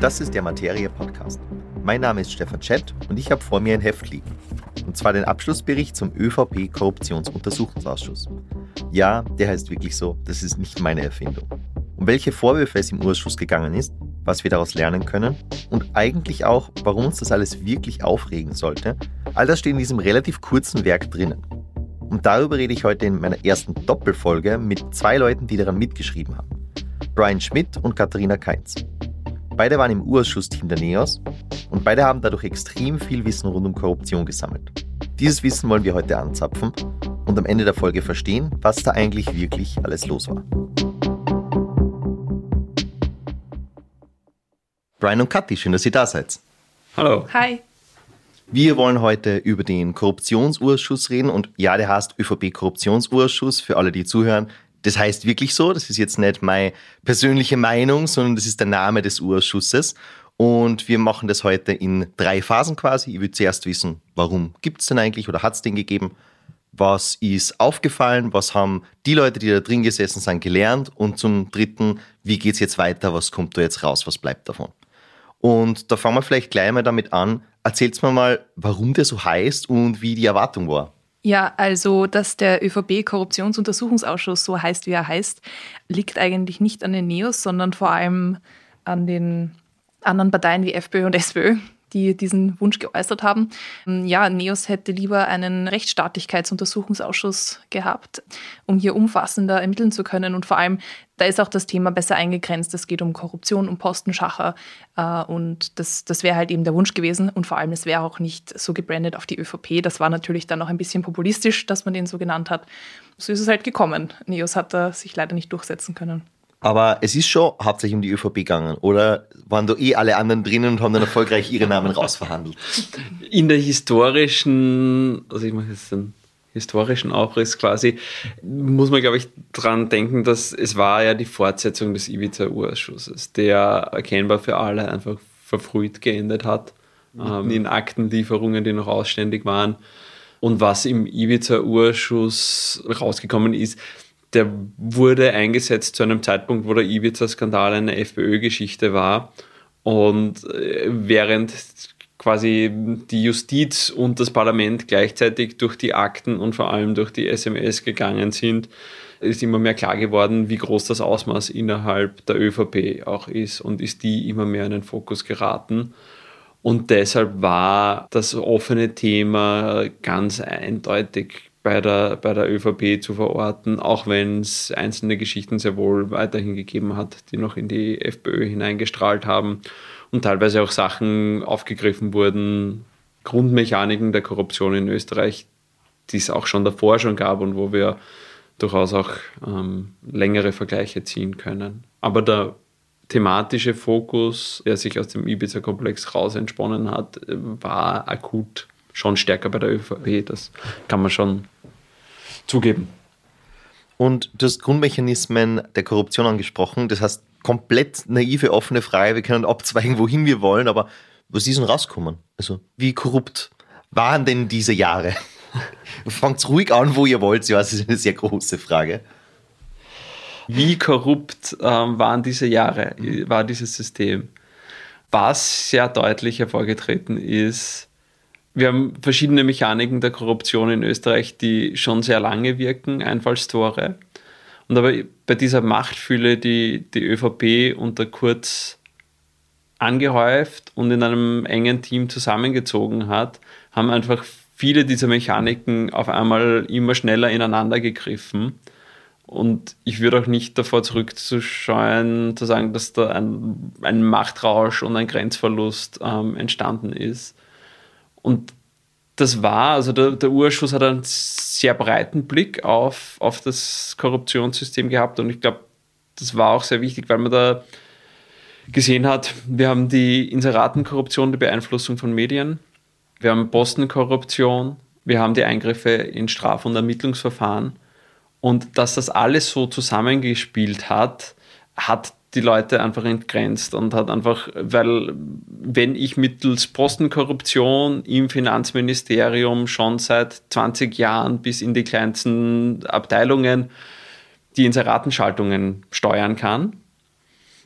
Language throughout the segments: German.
Das ist der Materie Podcast. Mein Name ist Stefan Schett und ich habe vor mir ein Heft liegen. Und zwar den Abschlussbericht zum ÖVP Korruptionsuntersuchungsausschuss. Ja, der heißt wirklich so, das ist nicht meine Erfindung. Um welche Vorwürfe es im Ausschuss gegangen ist, was wir daraus lernen können und eigentlich auch, warum uns das alles wirklich aufregen sollte, all das steht in diesem relativ kurzen Werk drinnen. Und darüber rede ich heute in meiner ersten Doppelfolge mit zwei Leuten, die daran mitgeschrieben haben. Brian Schmidt und Katharina Keinz. Beide waren im Urausschuss-Team der NEOS und beide haben dadurch extrem viel Wissen rund um Korruption gesammelt. Dieses Wissen wollen wir heute anzapfen und am Ende der Folge verstehen, was da eigentlich wirklich alles los war. Brian und Kathi, schön, dass ihr da seid. Hallo. Hi. Wir wollen heute über den Korruptionsausschuss reden und ja, der heißt ÖVP Korruptionsausschuss für alle, die zuhören. Das heißt wirklich so, das ist jetzt nicht meine persönliche Meinung, sondern das ist der Name des Urschusses. Und wir machen das heute in drei Phasen quasi. Ich will zuerst wissen, warum gibt es denn eigentlich oder hat es den gegeben? Was ist aufgefallen? Was haben die Leute, die da drin gesessen sind, gelernt? Und zum dritten, wie geht es jetzt weiter? Was kommt da jetzt raus? Was bleibt davon? Und da fangen wir vielleicht gleich mal damit an. Erzählt mir mal, warum der so heißt und wie die Erwartung war. Ja, also, dass der ÖVP-Korruptionsuntersuchungsausschuss so heißt, wie er heißt, liegt eigentlich nicht an den Neos, sondern vor allem an den anderen Parteien wie FPÖ und SPÖ, die diesen Wunsch geäußert haben. Ja, Neos hätte lieber einen Rechtsstaatlichkeitsuntersuchungsausschuss gehabt, um hier umfassender ermitteln zu können. Und vor allem, da ist auch das Thema besser eingegrenzt. Es geht um Korruption, um Postenschacher. Äh, und das, das wäre halt eben der Wunsch gewesen. Und vor allem, es wäre auch nicht so gebrandet auf die ÖVP. Das war natürlich dann noch ein bisschen populistisch, dass man den so genannt hat. So ist es halt gekommen. Neos hat da sich leider nicht durchsetzen können. Aber es ist schon hauptsächlich um die ÖVP gegangen, oder waren da eh alle anderen drinnen und haben dann erfolgreich ihre Namen rausverhandelt? In der historischen, also ich mache jetzt den historischen Aufriss quasi, muss man, glaube ich, dran denken, dass es war ja die Fortsetzung des Ibiza-Urschusses, der erkennbar für alle einfach verfrüht geendet hat, ähm, in Aktenlieferungen, die noch ausständig waren. Und was im Ibiza-Urschuss rausgekommen ist, der wurde eingesetzt zu einem Zeitpunkt, wo der Ibiza-Skandal eine FPÖ-Geschichte war. Und äh, während quasi die Justiz und das Parlament gleichzeitig durch die Akten und vor allem durch die SMS gegangen sind, ist immer mehr klar geworden, wie groß das Ausmaß innerhalb der ÖVP auch ist und ist die immer mehr in den Fokus geraten. Und deshalb war das offene Thema ganz eindeutig bei der, bei der ÖVP zu verorten, auch wenn es einzelne Geschichten sehr wohl weiterhin gegeben hat, die noch in die FPÖ hineingestrahlt haben und teilweise auch Sachen aufgegriffen wurden, Grundmechaniken der Korruption in Österreich, die es auch schon davor schon gab und wo wir durchaus auch ähm, längere Vergleiche ziehen können. Aber der thematische Fokus, der sich aus dem Ibiza-Komplex raus entsponnen hat, war akut schon stärker bei der ÖVP. Das kann man schon zugeben. Und du hast Grundmechanismen der Korruption angesprochen. Das heißt, komplett naive, offene Frage. Wir können abzweigen, wohin wir wollen, aber was ist denn rauskommen? Also, wie korrupt waren denn diese Jahre? Fangt ruhig an, wo ihr wollt. Ja, das ist eine sehr große Frage. Wie korrupt ähm, waren diese Jahre, war dieses System? Was sehr deutlich hervorgetreten ist, wir haben verschiedene Mechaniken der Korruption in Österreich, die schon sehr lange wirken, Einfallstore. Und aber bei dieser Machtfülle, die die ÖVP unter Kurz angehäuft und in einem engen Team zusammengezogen hat, haben einfach viele dieser Mechaniken auf einmal immer schneller ineinander gegriffen. Und ich würde auch nicht davor zurückzuscheuen, zu sagen, dass da ein, ein Machtrausch und ein Grenzverlust ähm, entstanden ist. Und das war, also der, der Urschuss hat einen sehr breiten Blick auf, auf das Korruptionssystem gehabt und ich glaube, das war auch sehr wichtig, weil man da gesehen hat, wir haben die Inseratenkorruption, die Beeinflussung von Medien, wir haben Postenkorruption, wir haben die Eingriffe in Straf- und Ermittlungsverfahren und dass das alles so zusammengespielt hat, hat die Leute einfach entgrenzt und hat einfach, weil wenn ich mittels Postenkorruption im Finanzministerium schon seit 20 Jahren bis in die kleinsten Abteilungen die Inseratenschaltungen steuern kann,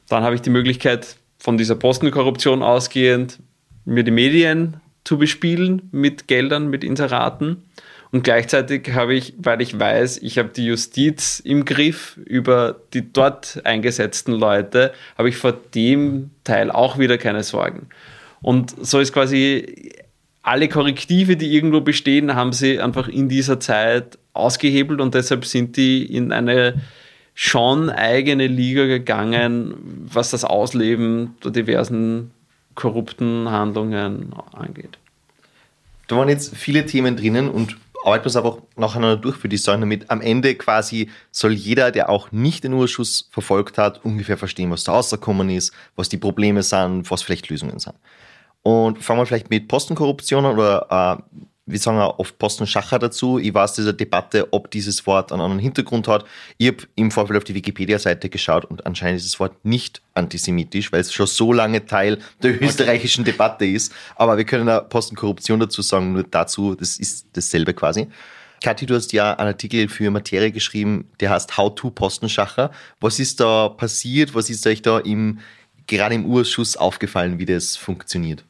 dann habe ich die Möglichkeit, von dieser Postenkorruption ausgehend, mir die Medien zu bespielen mit Geldern, mit Inseraten. Und gleichzeitig habe ich, weil ich weiß, ich habe die Justiz im Griff über die dort eingesetzten Leute, habe ich vor dem Teil auch wieder keine Sorgen. Und so ist quasi alle Korrektive, die irgendwo bestehen, haben sie einfach in dieser Zeit ausgehebelt und deshalb sind die in eine schon eigene Liga gegangen, was das Ausleben der diversen korrupten Handlungen angeht. Da waren jetzt viele Themen drinnen und arbeiten wir es einfach nacheinander durch für die Säulen, damit am Ende quasi soll jeder, der auch nicht den Urschuss verfolgt hat, ungefähr verstehen, was da rausgekommen ist, was die Probleme sind, was vielleicht Lösungen sind. Und fangen wir vielleicht mit Postenkorruption oder äh, wir sagen ja oft Postenschacher dazu. Ich weiß dieser Debatte, ob dieses Wort einen anderen Hintergrund hat. Ich habe im Vorfeld auf die Wikipedia-Seite geschaut und anscheinend ist das Wort nicht antisemitisch, weil es schon so lange Teil der österreichischen Debatte ist. Aber wir können ja Postenkorruption dazu sagen, nur dazu, das ist dasselbe quasi. Kathi, du hast ja einen Artikel für Materie geschrieben, der heißt How to Postenschacher. Was ist da passiert? Was ist euch da im, gerade im Urschuss aufgefallen, wie das funktioniert?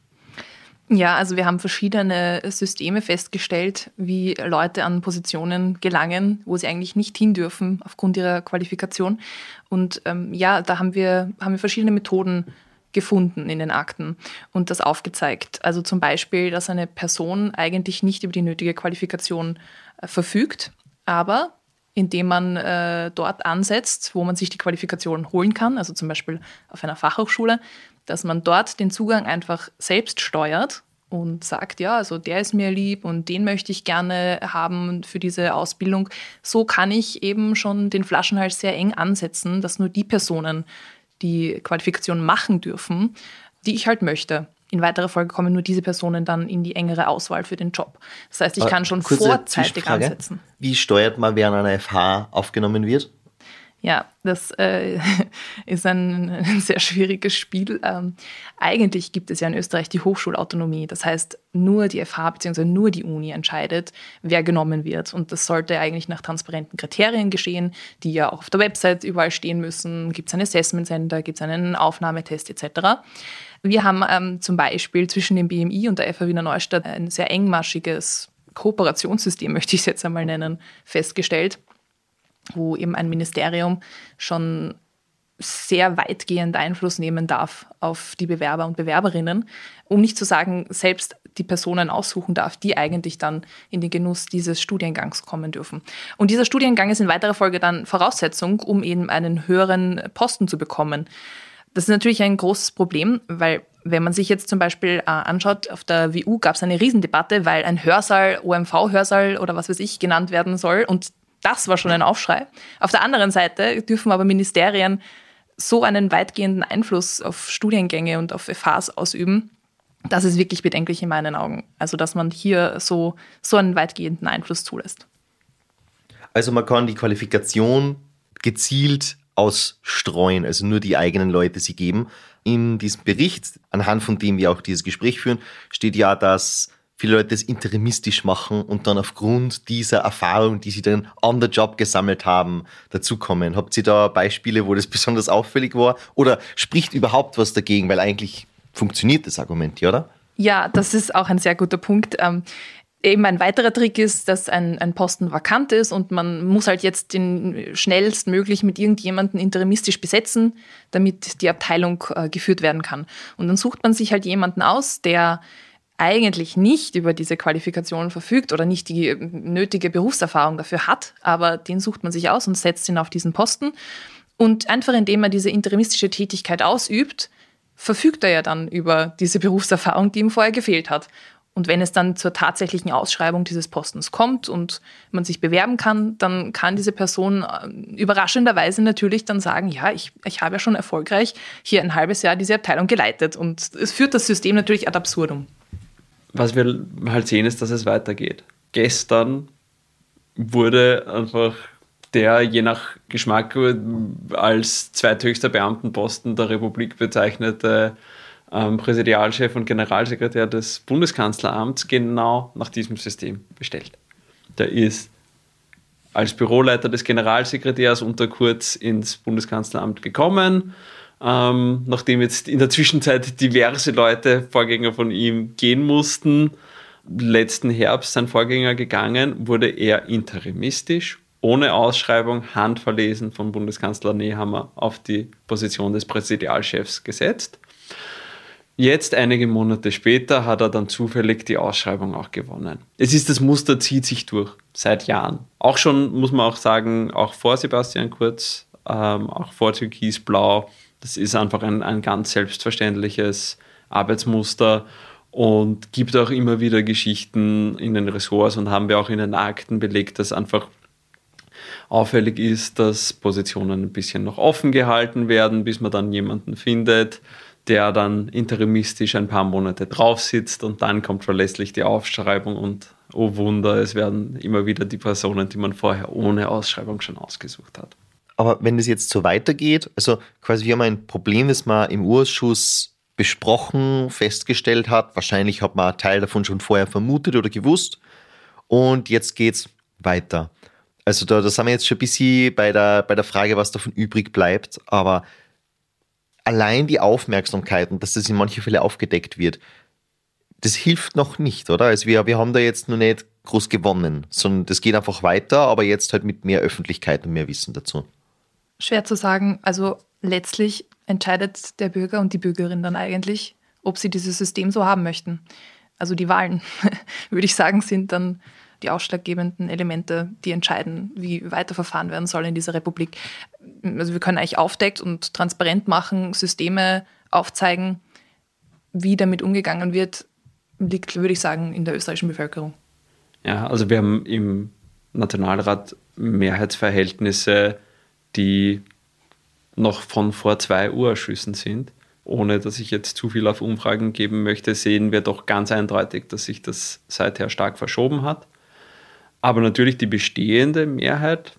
Ja, also wir haben verschiedene Systeme festgestellt, wie Leute an Positionen gelangen, wo sie eigentlich nicht hin dürfen aufgrund ihrer Qualifikation. Und ähm, ja, da haben wir, haben wir verschiedene Methoden gefunden in den Akten und das aufgezeigt. Also zum Beispiel, dass eine Person eigentlich nicht über die nötige Qualifikation äh, verfügt, aber indem man äh, dort ansetzt, wo man sich die Qualifikation holen kann, also zum Beispiel auf einer Fachhochschule, dass man dort den Zugang einfach selbst steuert und sagt, ja, also der ist mir lieb und den möchte ich gerne haben für diese Ausbildung. So kann ich eben schon den Flaschenhals sehr eng ansetzen, dass nur die Personen die Qualifikation machen dürfen, die ich halt möchte. In weiterer Folge kommen nur diese Personen dann in die engere Auswahl für den Job. Das heißt, ich kann schon vorzeitig ansetzen. Wie steuert man, wer an einer FH aufgenommen wird? Ja, das äh, ist ein, ein, sehr schwieriges Spiel. Ähm, eigentlich gibt es ja in Österreich die Hochschulautonomie. Das heißt, nur die FH bzw. nur die Uni entscheidet, wer genommen wird. Und das sollte eigentlich nach transparenten Kriterien geschehen, die ja auch auf der Website überall stehen müssen. Gibt es ein Assessment Center, gibt es einen Aufnahmetest etc. Wir haben ähm, zum Beispiel zwischen dem BMI und der FH Wiener Neustadt ein sehr engmaschiges Kooperationssystem, möchte ich es jetzt einmal nennen, festgestellt wo eben ein Ministerium schon sehr weitgehend Einfluss nehmen darf auf die Bewerber und Bewerberinnen, um nicht zu sagen, selbst die Personen aussuchen darf, die eigentlich dann in den Genuss dieses Studiengangs kommen dürfen. Und dieser Studiengang ist in weiterer Folge dann Voraussetzung, um eben einen höheren Posten zu bekommen. Das ist natürlich ein großes Problem, weil wenn man sich jetzt zum Beispiel äh, anschaut, auf der WU gab es eine Riesendebatte, weil ein Hörsaal, OMV-Hörsaal oder was weiß ich genannt werden soll und das war schon ein Aufschrei. Auf der anderen Seite dürfen aber Ministerien so einen weitgehenden Einfluss auf Studiengänge und auf FHs ausüben. Das ist wirklich bedenklich in meinen Augen. Also, dass man hier so, so einen weitgehenden Einfluss zulässt. Also, man kann die Qualifikation gezielt ausstreuen, also nur die eigenen Leute sie geben. In diesem Bericht, anhand von dem wir auch dieses Gespräch führen, steht ja, dass viele Leute das interimistisch machen und dann aufgrund dieser Erfahrung, die sie dann an der Job gesammelt haben, dazukommen. Habt ihr da Beispiele, wo das besonders auffällig war? Oder spricht überhaupt was dagegen? Weil eigentlich funktioniert das Argument, oder? Ja, das ist auch ein sehr guter Punkt. Ähm, eben ein weiterer Trick ist, dass ein, ein Posten vakant ist und man muss halt jetzt den schnellstmöglich mit irgendjemandem interimistisch besetzen, damit die Abteilung äh, geführt werden kann. Und dann sucht man sich halt jemanden aus, der eigentlich nicht über diese Qualifikation verfügt oder nicht die nötige Berufserfahrung dafür hat, aber den sucht man sich aus und setzt ihn auf diesen Posten. Und einfach indem er diese interimistische Tätigkeit ausübt, verfügt er ja dann über diese Berufserfahrung, die ihm vorher gefehlt hat. Und wenn es dann zur tatsächlichen Ausschreibung dieses Postens kommt und man sich bewerben kann, dann kann diese Person äh, überraschenderweise natürlich dann sagen, ja, ich, ich habe ja schon erfolgreich hier ein halbes Jahr diese Abteilung geleitet. Und es führt das System natürlich ad absurdum was wir halt sehen, ist, dass es weitergeht. Gestern wurde einfach der je nach Geschmack als zweithöchster Beamtenposten der Republik bezeichnete ähm, Präsidialchef und Generalsekretär des Bundeskanzleramts genau nach diesem System bestellt. Der ist als Büroleiter des Generalsekretärs unter Kurz ins Bundeskanzleramt gekommen. Ähm, nachdem jetzt in der Zwischenzeit diverse Leute, Vorgänger von ihm, gehen mussten, letzten Herbst sein Vorgänger gegangen, wurde er interimistisch, ohne Ausschreibung, handverlesen von Bundeskanzler Nehammer auf die Position des Präsidialchefs gesetzt. Jetzt, einige Monate später, hat er dann zufällig die Ausschreibung auch gewonnen. Es ist das Muster, zieht sich durch, seit Jahren. Auch schon, muss man auch sagen, auch vor Sebastian Kurz, ähm, auch vor Türkis Blau, das ist einfach ein, ein ganz selbstverständliches Arbeitsmuster und gibt auch immer wieder Geschichten in den Ressorts und haben wir auch in den Akten belegt, dass einfach auffällig ist, dass Positionen ein bisschen noch offen gehalten werden, bis man dann jemanden findet, der dann interimistisch ein paar Monate drauf sitzt und dann kommt verlässlich die Aufschreibung und oh Wunder, es werden immer wieder die Personen, die man vorher ohne Ausschreibung schon ausgesucht hat. Aber wenn es jetzt so weitergeht, also quasi wir haben ein Problem, das man im Urschuss besprochen, festgestellt hat, wahrscheinlich hat man einen Teil davon schon vorher vermutet oder gewusst und jetzt geht es weiter. Also da, da sind wir jetzt schon ein bisschen bei der, bei der Frage, was davon übrig bleibt, aber allein die Aufmerksamkeit und dass das in manchen Fällen aufgedeckt wird, das hilft noch nicht, oder? Also wir, wir haben da jetzt noch nicht groß gewonnen, sondern das geht einfach weiter, aber jetzt halt mit mehr Öffentlichkeit und mehr Wissen dazu. Schwer zu sagen. Also letztlich entscheidet der Bürger und die Bürgerin dann eigentlich, ob sie dieses System so haben möchten. Also die Wahlen, würde ich sagen, sind dann die ausschlaggebenden Elemente, die entscheiden, wie weiterverfahren werden soll in dieser Republik. Also wir können eigentlich aufdeckt und transparent machen, Systeme aufzeigen, wie damit umgegangen wird, liegt, würde ich sagen, in der österreichischen Bevölkerung. Ja, also wir haben im Nationalrat Mehrheitsverhältnisse, die noch von vor zwei Urschüssen sind. Ohne dass ich jetzt zu viel auf Umfragen geben möchte, sehen wir doch ganz eindeutig, dass sich das seither stark verschoben hat. Aber natürlich die bestehende Mehrheit,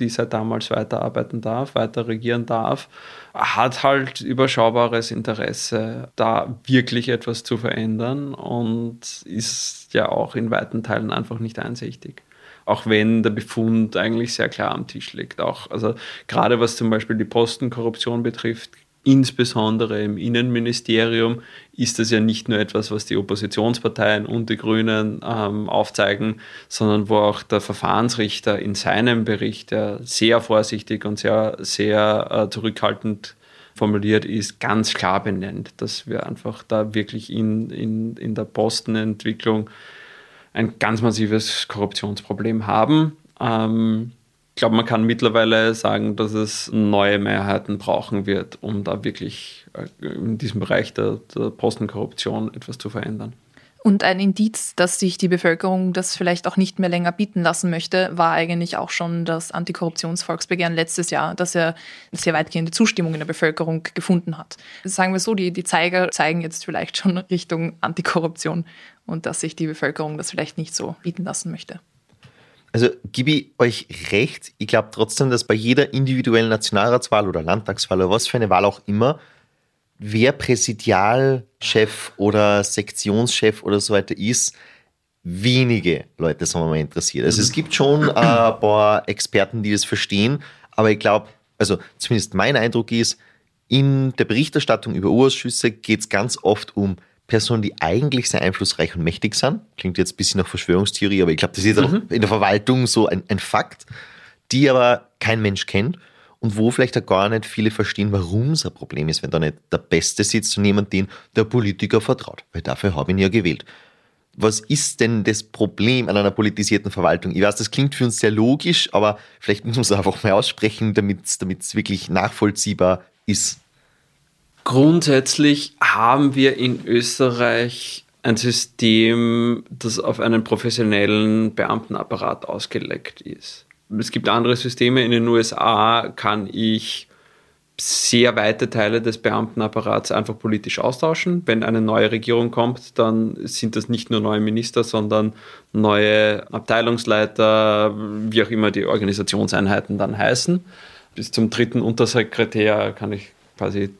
die seit damals weiterarbeiten darf, weiter regieren darf, hat halt überschaubares Interesse, da wirklich etwas zu verändern und ist ja auch in weiten Teilen einfach nicht einsichtig. Auch wenn der Befund eigentlich sehr klar am Tisch liegt. Auch, also gerade was zum Beispiel die Postenkorruption betrifft, insbesondere im Innenministerium ist das ja nicht nur etwas, was die Oppositionsparteien und die Grünen ähm, aufzeigen, sondern wo auch der Verfahrensrichter in seinem Bericht, der sehr vorsichtig und sehr, sehr äh, zurückhaltend formuliert ist, ganz klar benennt, dass wir einfach da wirklich in, in, in der Postenentwicklung ein ganz massives Korruptionsproblem haben. Ähm, ich glaube, man kann mittlerweile sagen, dass es neue Mehrheiten brauchen wird, um da wirklich äh, in diesem Bereich der, der Postenkorruption etwas zu verändern. Und ein Indiz, dass sich die Bevölkerung das vielleicht auch nicht mehr länger bieten lassen möchte, war eigentlich auch schon das Antikorruptionsvolksbegehren letztes Jahr, das ja sehr weitgehende Zustimmung in der Bevölkerung gefunden hat. Sagen wir so, die, die Zeiger zeigen jetzt vielleicht schon Richtung Antikorruption und dass sich die Bevölkerung das vielleicht nicht so bieten lassen möchte. Also gebe ich euch recht. Ich glaube trotzdem, dass bei jeder individuellen Nationalratswahl oder Landtagswahl oder was für eine Wahl auch immer, wer Präsidialchef oder Sektionschef oder so weiter ist, wenige Leute sind mal interessiert. Also es gibt schon ein paar Experten, die das verstehen, aber ich glaube, also zumindest mein Eindruck ist, in der Berichterstattung über Urschüsse geht es ganz oft um Personen, die eigentlich sehr einflussreich und mächtig sind. Klingt jetzt ein bisschen nach Verschwörungstheorie, aber ich glaube, das ist mhm. auch in der Verwaltung so ein, ein Fakt, die aber kein Mensch kennt und wo vielleicht auch gar nicht viele verstehen, warum es ein Problem ist, wenn da nicht der Beste sitzt und jemand, den der Politiker vertraut. Weil dafür habe ich ihn ja gewählt. Was ist denn das Problem an einer politisierten Verwaltung? Ich weiß, das klingt für uns sehr logisch, aber vielleicht muss man es einfach mal aussprechen, damit es wirklich nachvollziehbar ist. Grundsätzlich haben wir in Österreich ein System, das auf einen professionellen sehr weite Teile des Beamtenapparats einfach politisch austauschen. Wenn eine neue Regierung kommt, dann sind das nicht nur neue Minister, sondern neue Abteilungsleiter, wie auch immer die Organisationseinheiten dann heißen. Bis zum dritten Untersekretär kann ich quasi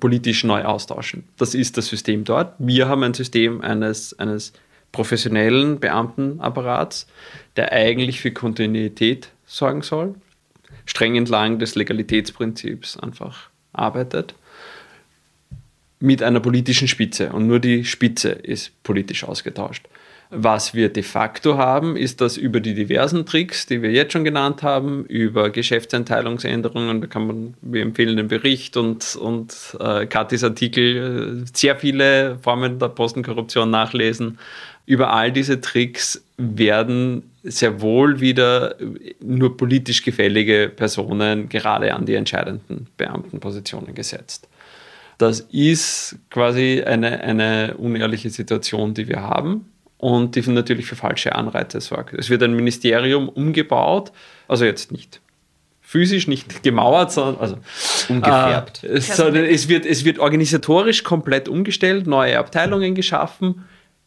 politisch neu austauschen. Das ist das System dort. Wir haben ein System eines, eines professionellen Beamtenapparats, der eigentlich für Kontinuität sorgen soll, streng entlang des Legalitätsprinzips einfach arbeitet, mit einer politischen Spitze. Und nur die Spitze ist politisch ausgetauscht. Was wir de facto haben, ist, dass über die diversen Tricks, die wir jetzt schon genannt haben, über Geschäftseinteilungsänderungen, da kann man, wir empfehlen den Bericht und, und äh, Katis Artikel, äh, sehr viele Formen der Postenkorruption nachlesen. Über all diese Tricks werden sehr wohl wieder nur politisch gefällige Personen gerade an die entscheidenden Beamtenpositionen gesetzt. Das ist quasi eine, eine unehrliche Situation, die wir haben und die natürlich für falsche Anreize sorgt. Es wird ein Ministerium umgebaut, also jetzt nicht physisch, nicht gemauert, sondern also, umgefärbt. Äh, sondern es wird, es wird organisatorisch komplett umgestellt, neue Abteilungen geschaffen,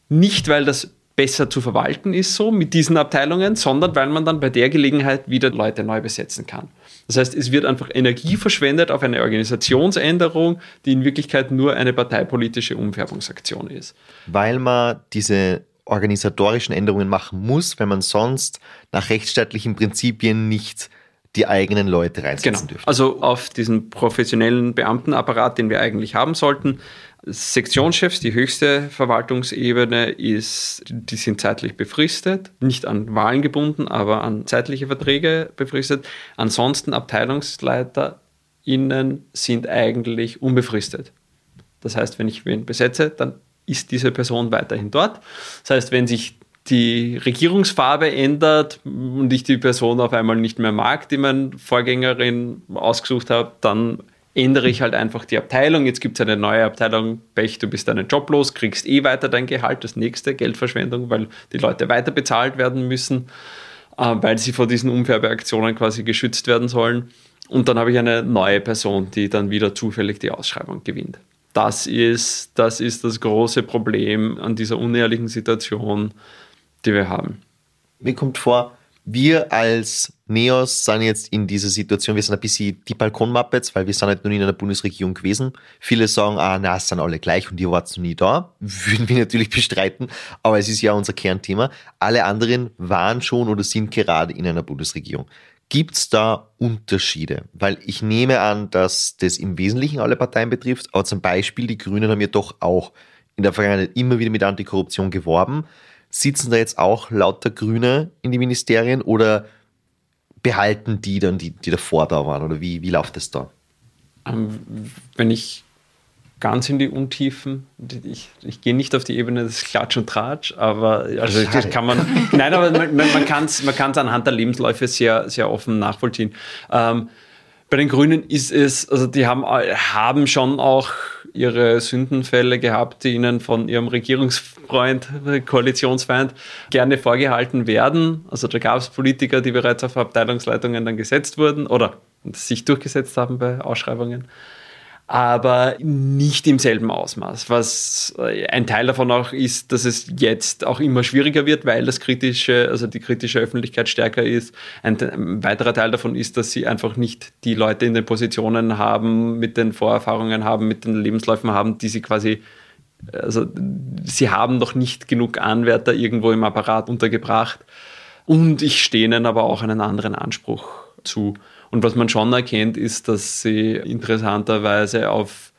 nicht weil das besser zu verwalten ist so mit diesen Abteilungen, sondern weil man dann bei der Gelegenheit wieder Leute neu besetzen kann. Das heißt, es wird einfach Energie verschwendet auf eine Organisationsänderung, die in Wirklichkeit nur eine parteipolitische Umfärbungsaktion ist. Weil man diese organisatorischen Änderungen machen muss, wenn man sonst nach rechtsstaatlichen Prinzipien nicht die eigenen Leute reinsetzen genau. dürfen. Also auf diesen professionellen Beamtenapparat, den wir eigentlich haben sollten, Sektionschefs, die höchste Verwaltungsebene, ist, die sind zeitlich befristet, nicht an Wahlen gebunden, aber an zeitliche Verträge befristet. Ansonsten AbteilungsleiterInnen sind eigentlich unbefristet. Das heißt, wenn ich wen besetze, dann ist diese Person weiterhin dort. Das heißt, wenn sich die Regierungsfarbe ändert und ich die Person auf einmal nicht mehr mag, die meine Vorgängerin ausgesucht habe, dann ändere ich halt einfach die Abteilung. Jetzt gibt es eine neue Abteilung, Pech, du bist deinen Job los, kriegst eh weiter dein Gehalt, das nächste Geldverschwendung, weil die Leute weiter bezahlt werden müssen, äh, weil sie vor diesen Umfärbeaktionen quasi geschützt werden sollen. Und dann habe ich eine neue Person, die dann wieder zufällig die Ausschreibung gewinnt. Das ist das, ist das große Problem an dieser unehrlichen Situation, die wir haben. Mir kommt vor, wir als Neos sind jetzt in dieser Situation, wir sind ein bisschen die Balkonmuppets, weil wir sind halt noch nie in einer Bundesregierung gewesen. Viele sagen, ah, na, es sind alle gleich und ihr wart noch nie da. Würden wir natürlich bestreiten, aber es ist ja unser Kernthema. Alle anderen waren schon oder sind gerade in einer Bundesregierung. Gibt es da Unterschiede? Weil ich nehme an, dass das im Wesentlichen alle Parteien betrifft, aber zum Beispiel die Grünen haben ja doch auch in der Vergangenheit immer wieder mit Antikorruption geworben. Sitzen da jetzt auch lauter Grüne in die Ministerien oder behalten die dann, die, die davor da waren? Oder wie, wie läuft das da? Ähm, wenn ich ganz in die Untiefen, ich, ich gehe nicht auf die Ebene des Klatsch und Tratsch, aber also das kann man, nein, aber man, man kann es man anhand der Lebensläufe sehr, sehr offen nachvollziehen. Ähm, bei den Grünen ist es, also die haben, haben schon auch ihre Sündenfälle gehabt, die ihnen von ihrem Regierungsfreund, Koalitionsfeind gerne vorgehalten werden. Also da gab es Politiker, die bereits auf Abteilungsleitungen dann gesetzt wurden oder sich durchgesetzt haben bei Ausschreibungen aber nicht im selben Ausmaß. Was äh, ein Teil davon auch ist, dass es jetzt auch immer schwieriger wird, weil das kritische, also die kritische Öffentlichkeit stärker ist. Ein, weiterer Teil davon ist, dass sie einfach nicht die Leute in den Positionen haben, mit den Vorerfahrungen haben, mit den Lebensläufen haben, die sie quasi also sie haben noch nicht genug Anwärter irgendwo im Apparat untergebracht. Und ich stehe ihnen aber auch einen anderen Anspruch zu. Und was man schon erkennt, ist, dass sie interessanterweise auf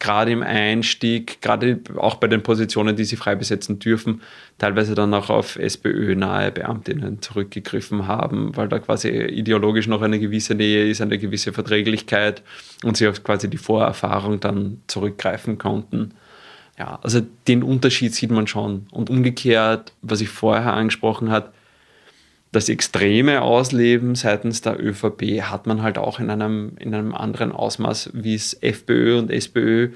gerade im Einstieg, gerade auch bei den Positionen, die sie frei besetzen dürfen, teilweise dann auch auf SPÖ-nahe Beamtinnen zurückgegriffen haben, weil da quasi ideologisch noch eine gewisse Nähe ist, eine gewisse Verträglichkeit und sie auf quasi die Vorerfahrung dann zurückgreifen konnten. Ja, also den Unterschied sieht man schon. Und umgekehrt, was ich vorher angesprochen habe, das extreme Ausleben seitens der ÖVP hat man halt auch in einem, in einem anderen Ausmaß, wie es FPÖ und SPÖ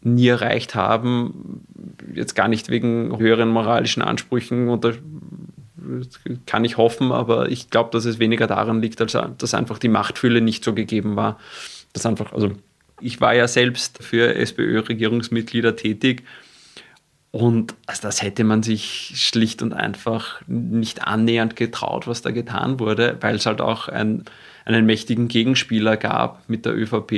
nie erreicht haben. Jetzt gar nicht wegen höheren moralischen Ansprüchen und kann ich hoffen, aber ich glaube, dass es weniger daran liegt, als dass einfach die Machtfülle nicht so gegeben war, Das einfach, also ich war ja selbst für SPÖ-Regierungsmitglieder tätig und also das hätte man sich schlicht und einfach nicht annähernd getraut, was da getan wurde, weil es halt auch ein, einen mächtigen Gegenspieler gab mit der ÖVP.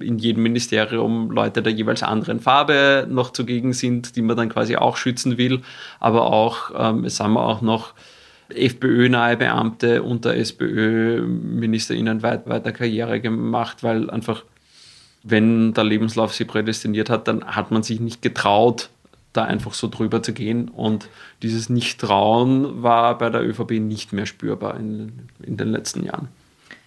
In jedem Ministerium Leute der jeweils anderen Farbe noch zugegen sind, die man dann quasi auch schützen will. Aber auch, ähm, es haben wir auch noch FPÖ-nahe Beamte unter SPÖ-MinisterInnen weit, weiter Karriere gemacht, weil einfach, wenn der Lebenslauf sie prädestiniert hat, dann hat man sich nicht getraut, da einfach so drüber zu gehen. Und dieses Nicht-Trauen war bei der ÖVP nicht mehr spürbar in, in den letzten Jahren.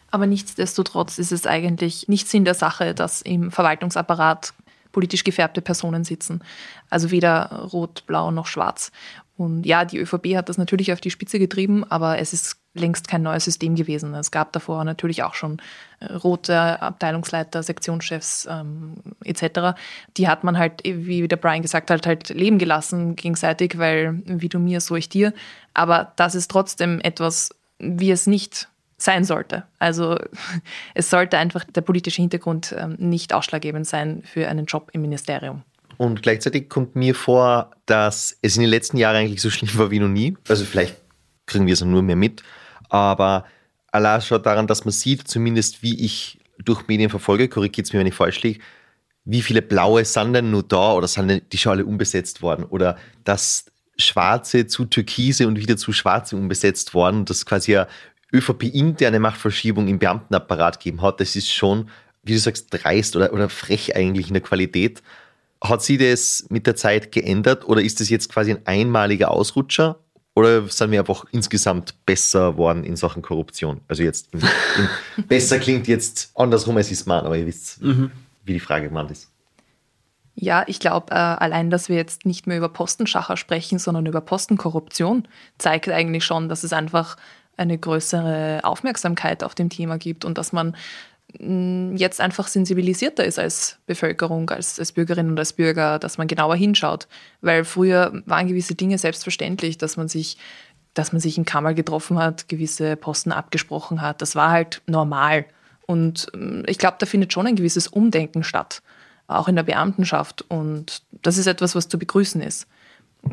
Aber nichtsdestotrotz ist es eigentlich nicht Sinn der Sache, dass im Verwaltungsapparat politisch gefärbte Personen sitzen. Also weder rot, blau noch schwarz. Und ja, die ÖVP hat das natürlich auf die Spitze getrieben, aber es ist längst kein neues System gewesen. Es gab davor natürlich auch schon äh, rote Abteilungsleiter, Sektionschefs ähm, etc. Die hat man halt, wie der Brian gesagt hat, halt leben gelassen gegenseitig, weil wie du mir, so ich dir. Aber das ist trotzdem etwas, wie es nicht sein sollte. Also es sollte einfach der politische Hintergrund ähm, nicht ausschlaggebend sein für einen Job im Ministerium. Und gleichzeitig kommt mir vor, dass es in den letzten Jahren eigentlich so schlimm war wie noch nie. Also vielleicht kriegen wir es nur mehr mit. Aber Allah schaut daran, dass man sieht, zumindest wie ich durch Medien verfolge, korrigiert es mir, wenn ich falsch liege, wie viele blaue sind denn nur da oder sind die schon alle umbesetzt worden? Oder dass Schwarze zu Türkise und wieder zu Schwarze umbesetzt worden, dass quasi eine ÖVP-interne Machtverschiebung im Beamtenapparat gegeben hat, das ist schon, wie du sagst, dreist oder, oder frech eigentlich in der Qualität. Hat sich das mit der Zeit geändert oder ist das jetzt quasi ein einmaliger Ausrutscher oder sind wir einfach insgesamt besser worden in Sachen Korruption? Also jetzt im, im besser klingt jetzt andersrum, als es meine, aber ihr wisst, mhm. wie die Frage gemeint ist. Ja, ich glaube, äh, allein, dass wir jetzt nicht mehr über Postenschacher sprechen, sondern über Postenkorruption, zeigt eigentlich schon, dass es einfach eine größere Aufmerksamkeit auf dem Thema gibt und dass man jetzt einfach sensibilisierter ist als Bevölkerung, als, als Bürgerinnen und als Bürger, dass man genauer hinschaut. Weil früher waren gewisse Dinge selbstverständlich, dass man sich, dass man sich in Kammer getroffen hat, gewisse Posten abgesprochen hat. Das war halt normal. Und ich glaube, da findet schon ein gewisses Umdenken statt, auch in der Beamtenschaft. Und das ist etwas, was zu begrüßen ist.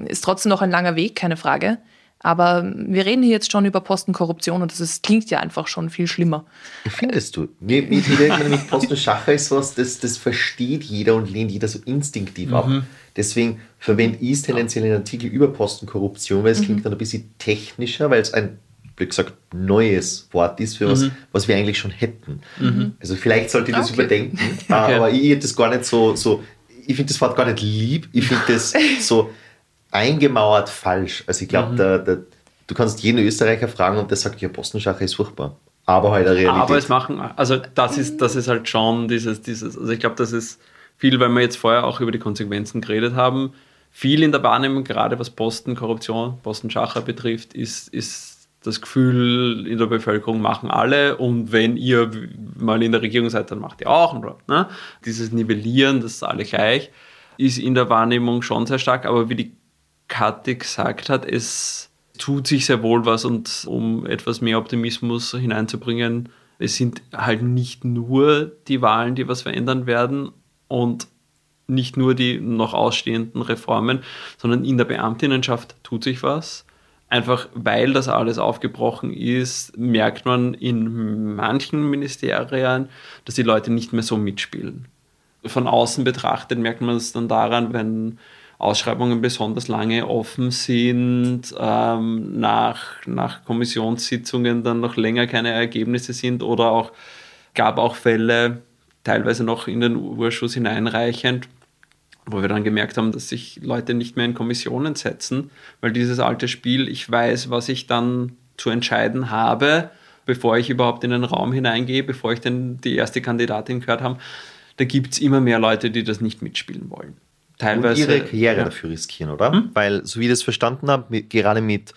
Ist trotzdem noch ein langer Weg, keine Frage. Aber wir reden hier jetzt schon über Postenkorruption und das ist, klingt ja einfach schon viel schlimmer. Findest du? Mir, mir nämlich Postenschacher ist was, das, das versteht jeder und lehnt jeder so instinktiv mhm. ab. Deswegen verwende ich tendenziell einen Artikel über Postenkorruption, weil es mhm. klingt dann ein bisschen technischer, weil es ein, wie gesagt, neues Wort ist für was, mhm. was wir eigentlich schon hätten. Mhm. Also vielleicht sollte ich das okay. überdenken, okay. aber ich hätte das gar nicht so, so ich finde das Wort gar nicht lieb, ich finde das so eingemauert falsch. Also ich glaube, mhm. du kannst jeden Österreicher fragen und der sagt, ja, Postenschacher ist furchtbar. Aber halt eine Realität. Aber es machen, also das ist, das ist halt schon dieses, dieses, also ich glaube, das ist viel, weil wir jetzt vorher auch über die Konsequenzen geredet haben. Viel in der Wahrnehmung, gerade was Postenkorruption, Postenschacher betrifft, ist, ist das Gefühl in der Bevölkerung machen alle und wenn ihr mal in der Regierung seid, dann macht ihr auch. Ne? Dieses Nivellieren, das ist alle gleich, ist in der Wahrnehmung schon sehr stark, aber wie die Kathi gesagt hat, es tut sich sehr wohl was und um etwas mehr Optimismus hineinzubringen, es sind halt nicht nur die Wahlen, die was verändern werden und nicht nur die noch ausstehenden Reformen, sondern in der Beamtinnenschaft tut sich was. Einfach weil das alles aufgebrochen ist, merkt man in manchen Ministerien, dass die Leute nicht mehr so mitspielen. Von außen betrachtet merkt man es dann daran, wenn Ausschreibungen besonders lange offen sind, ähm, nach, nach Kommissionssitzungen dann noch länger keine Ergebnisse sind oder auch gab auch Fälle, teilweise noch in den Urschuss hineinreichend, wo wir dann gemerkt haben, dass sich Leute nicht mehr in Kommissionen setzen, weil dieses alte Spiel, ich weiß, was ich dann zu entscheiden habe, bevor ich überhaupt in den Raum hineingehe, bevor ich denn die erste Kandidatin gehört habe, da gibt es immer mehr Leute, die das nicht mitspielen wollen teilweise. Und ihre Karriere ja. dafür riskieren, oder? Hm? Weil, so wie ich das verstanden habe, mit, gerade mit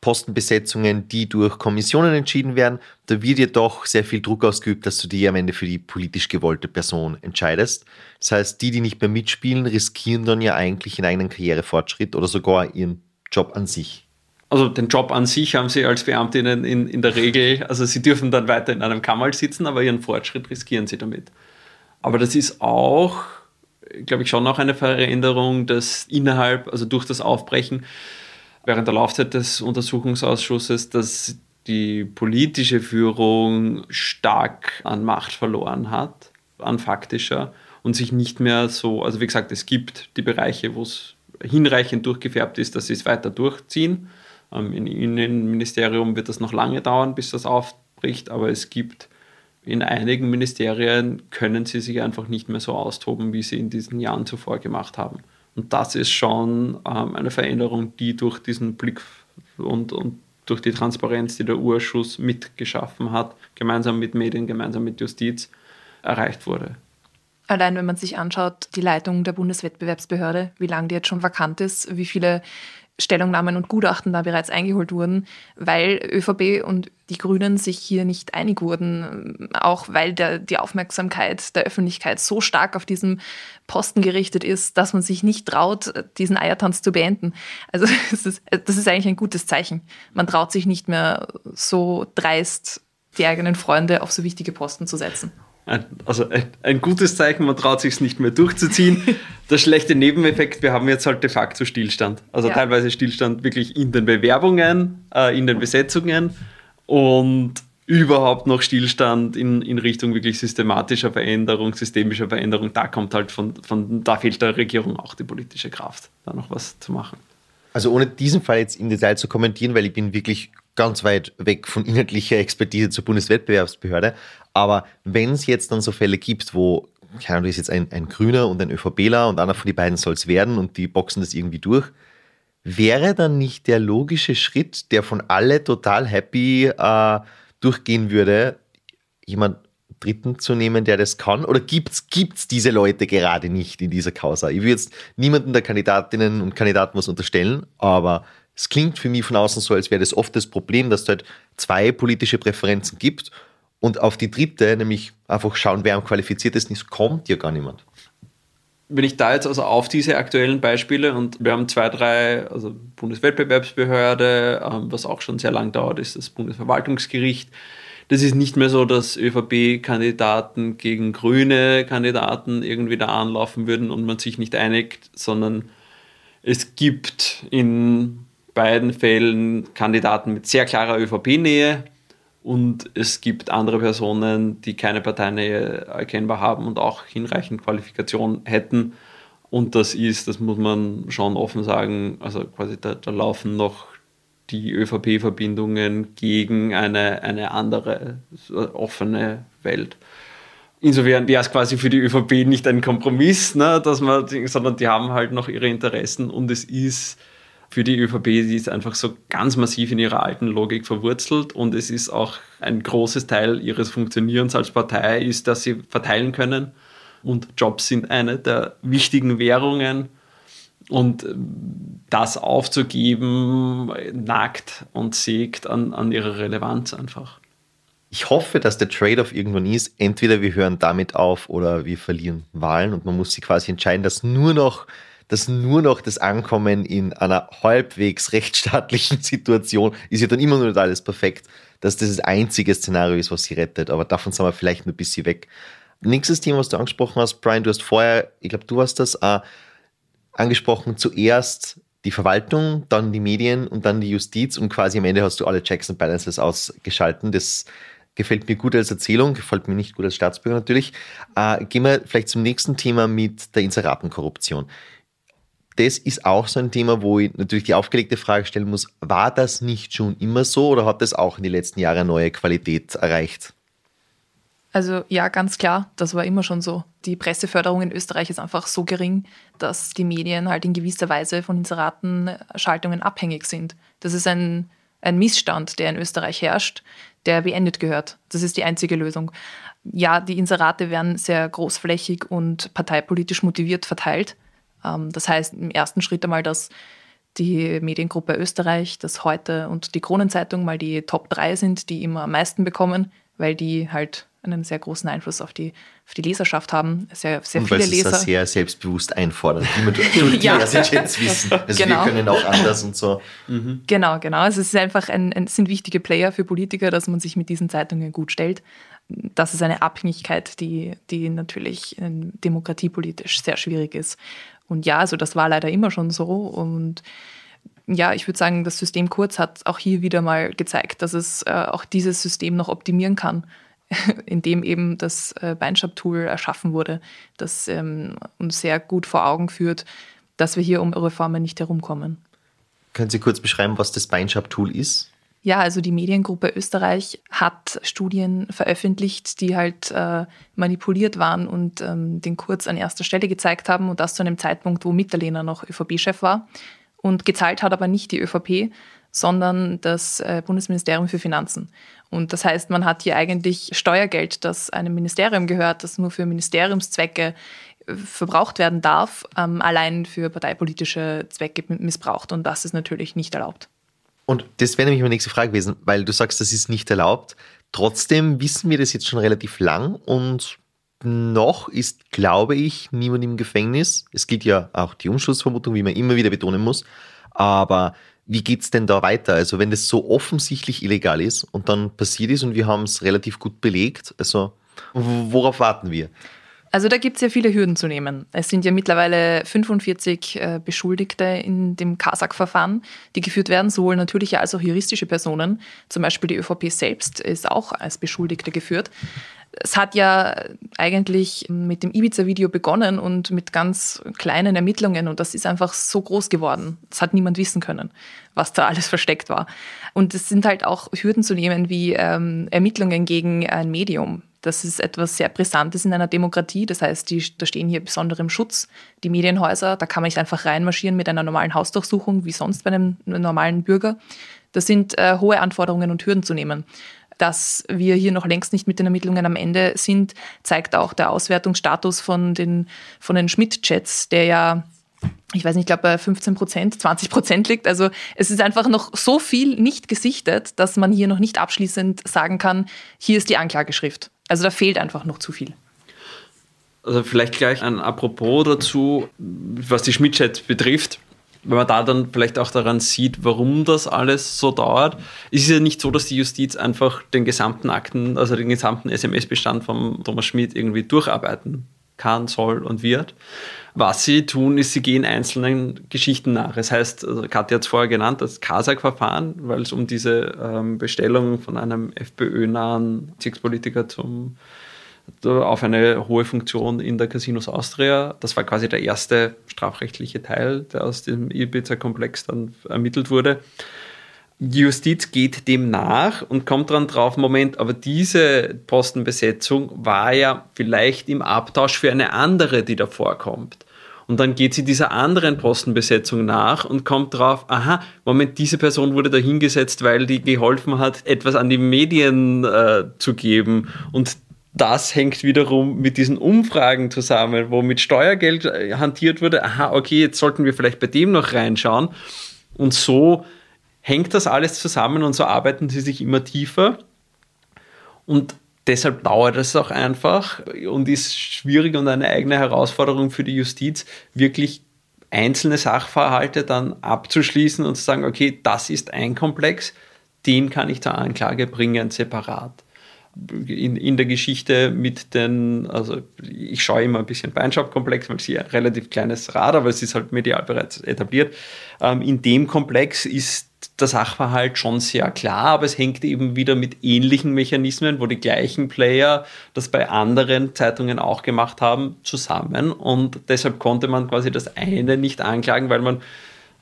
Postenbesetzungen, die durch Kommissionen entschieden werden, da wird ja doch sehr viel Druck ausgeübt, dass du dich am Ende für die politisch gewollte Person entscheidest. Das heißt, die, die nicht mehr mitspielen, riskieren dann ja eigentlich ihren eigenen Karrierefortschritt oder sogar ihren Job an sich. Also den Job an sich haben sie als Beamtinnen in, in der Regel, also sie dürfen dann weiter in einem Kammerl sitzen, aber ihren Fortschritt riskieren sie damit. Aber das ist auch, glaube ich, schon auch eine Veränderung, dass innerhalb, also durch das Aufbrechen während der Laufzeit des Untersuchungsausschusses, dass die politische Führung stark an Macht verloren hat, an faktischer und sich nicht mehr so, also wie gesagt, es gibt die Bereiche, wo es hinreichend durchgefärbt ist, dass sie es weiter durchziehen. Ähm, Im Innenministerium wird das noch lange dauern, bis das aufbricht, aber es gibt in einigen Ministerien können sie sich einfach nicht mehr so austoben, wie sie in diesen Jahren zuvor gemacht haben. Und das ist schon ähm, eine Veränderung, die durch diesen Blick und, und durch die Transparenz, die der Urschuss mitgeschaffen hat, gemeinsam mit Medien, gemeinsam mit Justiz, erreicht wurde. Allein wenn man sich anschaut, die Leitung der Bundeswettbewerbsbehörde, wie lange die jetzt schon vakant ist, wie viele Stellungnahmen und Gutachten da bereits eingeholt wurden, weil ÖVP und die Grünen sich hier nicht einig wurden, auch weil der, die Aufmerksamkeit der Öffentlichkeit so stark auf diesen Posten gerichtet ist, dass man sich nicht traut, diesen Eiertanz zu beenden. Also das ist, das ist eigentlich ein gutes Zeichen. Man traut sich nicht mehr so dreist, die eigenen Freunde auf so wichtige Posten zu setzen also ein, ein, gutes Zeichen, man traut sich es nicht mehr durchzuziehen. Der schlechte Nebeneffekt, wir haben jetzt halt de facto Stillstand. Also ja. teilweise Stillstand wirklich in den Bewerbungen, äh, in den Besetzungen und überhaupt noch Stillstand in, in Richtung wirklich systematischer Veränderung, systemischer Veränderung. Da kommt halt von, von, da fehlt der Regierung auch die politische Kraft, da noch was zu machen. Also ohne diesen Fall jetzt im Detail zu kommentieren, weil ich bin wirklich ganz weit weg von inhaltlicher Expertise zur Bundeswettbewerbsbehörde. Aber wenn es jetzt dann so Fälle gibt, wo, keine Ahnung, ist jetzt ein, ein Grüner und ein ÖVPler und einer von den beiden soll es werden und die boxen das irgendwie durch, wäre dann nicht der logische Schritt, der von alle total happy äh, durchgehen würde, jemand Dritten zu nehmen, der das kann? Oder gibt es diese Leute gerade nicht in dieser Causa? Ich will jetzt niemanden der Kandidatinnen und Kandidaten was unterstellen, aber es klingt für mich von außen so, als wäre das oft das Problem, dass es halt zwei politische Präferenzen gibt und auf die dritte, nämlich einfach schauen, wer am qualifiziertesten ist, kommt ja gar niemand. Wenn ich da jetzt also auf diese aktuellen Beispiele und wir haben zwei, drei, also Bundeswettbewerbsbehörde, ähm, was auch schon sehr lang dauert, ist das Bundesverwaltungsgericht. Das ist nicht mehr so, dass ÖVP-Kandidaten gegen grüne Kandidaten irgendwie da anlaufen würden und man sich nicht einigt, sondern es gibt in beiden Fällen Kandidaten mit sehr klarer ÖVP-Nähe und es gibt andere Personen, die keine Parteinähe erkennbar haben und auch hinreichend Qualifikation hätten. Und das ist, das muss man schon offen sagen, also quasi da, da laufen noch die ÖVP-Verbindungen gegen eine, eine andere offene Welt. Insofern wäre es quasi für die ÖVP nicht ein Kompromiss, ne, dass man, sondern die haben halt noch ihre Interessen und es ist für die ÖVP, die ist einfach so ganz massiv in ihrer alten Logik verwurzelt und es ist auch ein großes Teil ihres Funktionierens als Partei ist, dass sie verteilen können. Und Jobs sind eine der wichtigen Währungen. Und das aufzugeben nagt und sägt an, an ihrer Relevanz einfach. Ich hoffe, dass der Trade-off irgendwann ist, entweder wir hören damit auf oder wir verlieren Wahlen und man muss sich quasi entscheiden, dass nur noch dass nur noch das Ankommen in einer halbwegs rechtsstaatlichen Situation ist ja dann immer noch nicht alles perfekt, dass das das einzige Szenario ist, was sie rettet. Aber davon sind wir vielleicht ein bisschen weg. Nächstes Thema, was du angesprochen hast, Brian, du hast vorher, ich glaube, du hast das äh, angesprochen, zuerst die Verwaltung, dann die Medien und dann die Justiz und quasi am Ende hast du alle Checks and Balances ausgeschalten. Das gefällt mir gut als Erzählung, gefällt mir nicht gut als Staatsbürger natürlich. Äh, gehen wir vielleicht zum nächsten Thema mit der Inseratenkorruption das ist auch so ein Thema, wo ich natürlich die aufgelegte Frage stellen muss, war das nicht schon immer so oder hat das auch in den letzten Jahren neue Qualität erreicht? Also ja, ganz klar, das war immer schon so. Die Presseförderung in Österreich ist einfach so gering, dass die Medien halt in gewisser Weise von Inseratenschaltungen abhängig sind. Das ist ein, ein Missstand, der in Österreich herrscht, der beendet gehört. Das ist die einzige Lösung. Ja, die Inserate werden sehr großflächig und parteipolitisch motiviert verteilt. Ähm, das heißt im ersten Schritt einmal, dass die Mediengruppe Österreich, das Heute und die Kronenzeitung mal die Top 3 sind, die immer am meisten bekommen, weil die halt einen sehr großen Einfluss auf die, auf die Leserschaft haben. Sehr, sehr Und viele weil sie Leser. es sehr selbstbewusst einfordern. Die wir durch Ja. Chats wissen. Also Genau. wir können auch anders und so. Genau, genau. Also es ist einfach ein, ein, sind wichtige Player für Politiker, dass man sich mit diesen Zeitungen gut stellt. Das ist eine Abhängigkeit, die, die natürlich ähm, demokratiepolitisch sehr schwierig ist. Und ja, also das war leider immer schon so. Und ja, ich würde sagen, das System Kurz hat auch hier wieder mal gezeigt, dass es äh, auch dieses System noch optimieren kann, indem eben das äh, Beinschab-Tool erschaffen wurde, das ähm, uns sehr gut vor Augen führt, dass wir hier um Reformen nicht herumkommen. Können Sie kurz beschreiben, was das Beinschab-Tool ist? Ja, also die Mediengruppe Österreich hat Studien veröffentlicht, die halt äh, manipuliert waren und ähm, den Kurz an erster Stelle gezeigt haben und das zu einem Zeitpunkt, wo Mitterlehner noch ÖVP-Chef war. Und gezahlt hat aber nicht die ÖVP, sondern das äh, Bundesministerium für Finanzen. Und das heißt, man hat hier eigentlich Steuergeld, das einem Ministerium gehört, das nur für Ministeriumszwecke äh, verbraucht werden darf, ähm, allein für parteipolitische Zwecke missbraucht. Und das ist natürlich nicht erlaubt. Und das wäre nämlich meine nächste Frage gewesen, weil du sagst, das ist nicht erlaubt. Trotzdem wissen wir das jetzt schon relativ lang und noch ist, glaube ich, niemand im Gefängnis. Es gilt ja auch die Umschussvermutung, wie man immer wieder betonen muss. Aber wie geht's denn da weiter? Also wenn das so offensichtlich illegal ist und dann passiert ist und wir haben es relativ gut belegt, also worauf warten wir? Also da gibt es ja viele Hürden zu nehmen. Es sind ja mittlerweile 45 äh, Beschuldigte in dem Kasach-Verfahren, die geführt werden, sowohl natürliche als auch juristische Personen. Zum Beispiel die ÖVP selbst ist auch als Beschuldigte geführt. Es hat ja eigentlich mit dem Ibiza-Video begonnen und mit ganz kleinen Ermittlungen und das ist einfach so groß geworden. Das hat niemand wissen können, was da alles versteckt war. Und es sind halt auch Hürden zu nehmen wie ähm, Ermittlungen gegen ein Medium. Das ist etwas sehr Brisantes in einer Demokratie. Das heißt, die, da stehen hier besondere im Schutz. Die Medienhäuser, da kann man nicht einfach reinmarschieren mit einer normalen Hausdurchsuchung, wie sonst bei einem normalen Bürger. Das sind äh, hohe Anforderungen und Hürden zu nehmen. Dass wir hier noch längst nicht mit den Ermittlungen am Ende sind, zeigt auch der Auswertungsstatus von den, von den Schmidt-Chats, der ja ich weiß nicht, ich glaube bei 15 Prozent, 20 Prozent liegt. Also es ist einfach noch so viel nicht gesichtet, dass man hier noch nicht abschließend sagen kann, hier ist die Anklageschrift. Also da fehlt einfach noch zu viel. Also vielleicht gleich ein Apropos dazu, was die Schmidt-Chat betrifft. Wenn man da dann vielleicht auch daran sieht, warum das alles so dauert, ist es ja nicht so, dass die Justiz einfach den gesamten Akten, also den gesamten SMS-Bestand von Thomas Schmidt irgendwie durcharbeiten kann, soll und wird. Was sie tun, ist, sie gehen einzelnen Geschichten nach. Das heißt, also Katja hat es vorher genannt, das Kasach-Verfahren, weil es um diese ähm, Bestellung von einem FPÖ-nahen Bezirkspolitiker zum auf eine hohe Funktion in der Casinos Austria. Das war quasi der erste strafrechtliche Teil, der aus dem Ibiza-Komplex dann ermittelt wurde. Die Justiz geht dem nach und kommt dann drauf, Moment, aber diese Postenbesetzung war ja vielleicht im Abtausch für eine andere, die davor kommt. Und dann geht sie dieser anderen Postenbesetzung nach und kommt drauf, aha, Moment, diese Person wurde da hingesetzt, weil die geholfen hat, etwas an die Medien äh, zu geben. Und das hängt wiederum mit diesen Umfragen zusammen, wo mit Steuergeld hantiert wurde. Aha, okay, jetzt sollten wir vielleicht bei dem noch reinschauen. Und so hängt das alles zusammen und so arbeiten sie sich immer tiefer. Und deshalb dauert es auch einfach und ist schwierig und eine eigene Herausforderung für die Justiz, wirklich einzelne Sachverhalte dann abzuschließen und zu sagen, okay, das ist ein Komplex, den kann ich zur Anklage bringen, separat in, in der Geschichte mit den, also ich schaue immer ein bisschen Beinshop-Komplex, weil es hier ein relativ kleines Rad, aber es ist halt medial bereits etabliert. Ähm, in dem Komplex ist der Sachverhalt schon sehr klar, aber es hängt eben wieder mit ähnlichen Mechanismen, wo die gleichen Player das bei anderen Zeitungen auch gemacht haben, zusammen. Und deshalb konnte man quasi das eine nicht anklagen, weil man,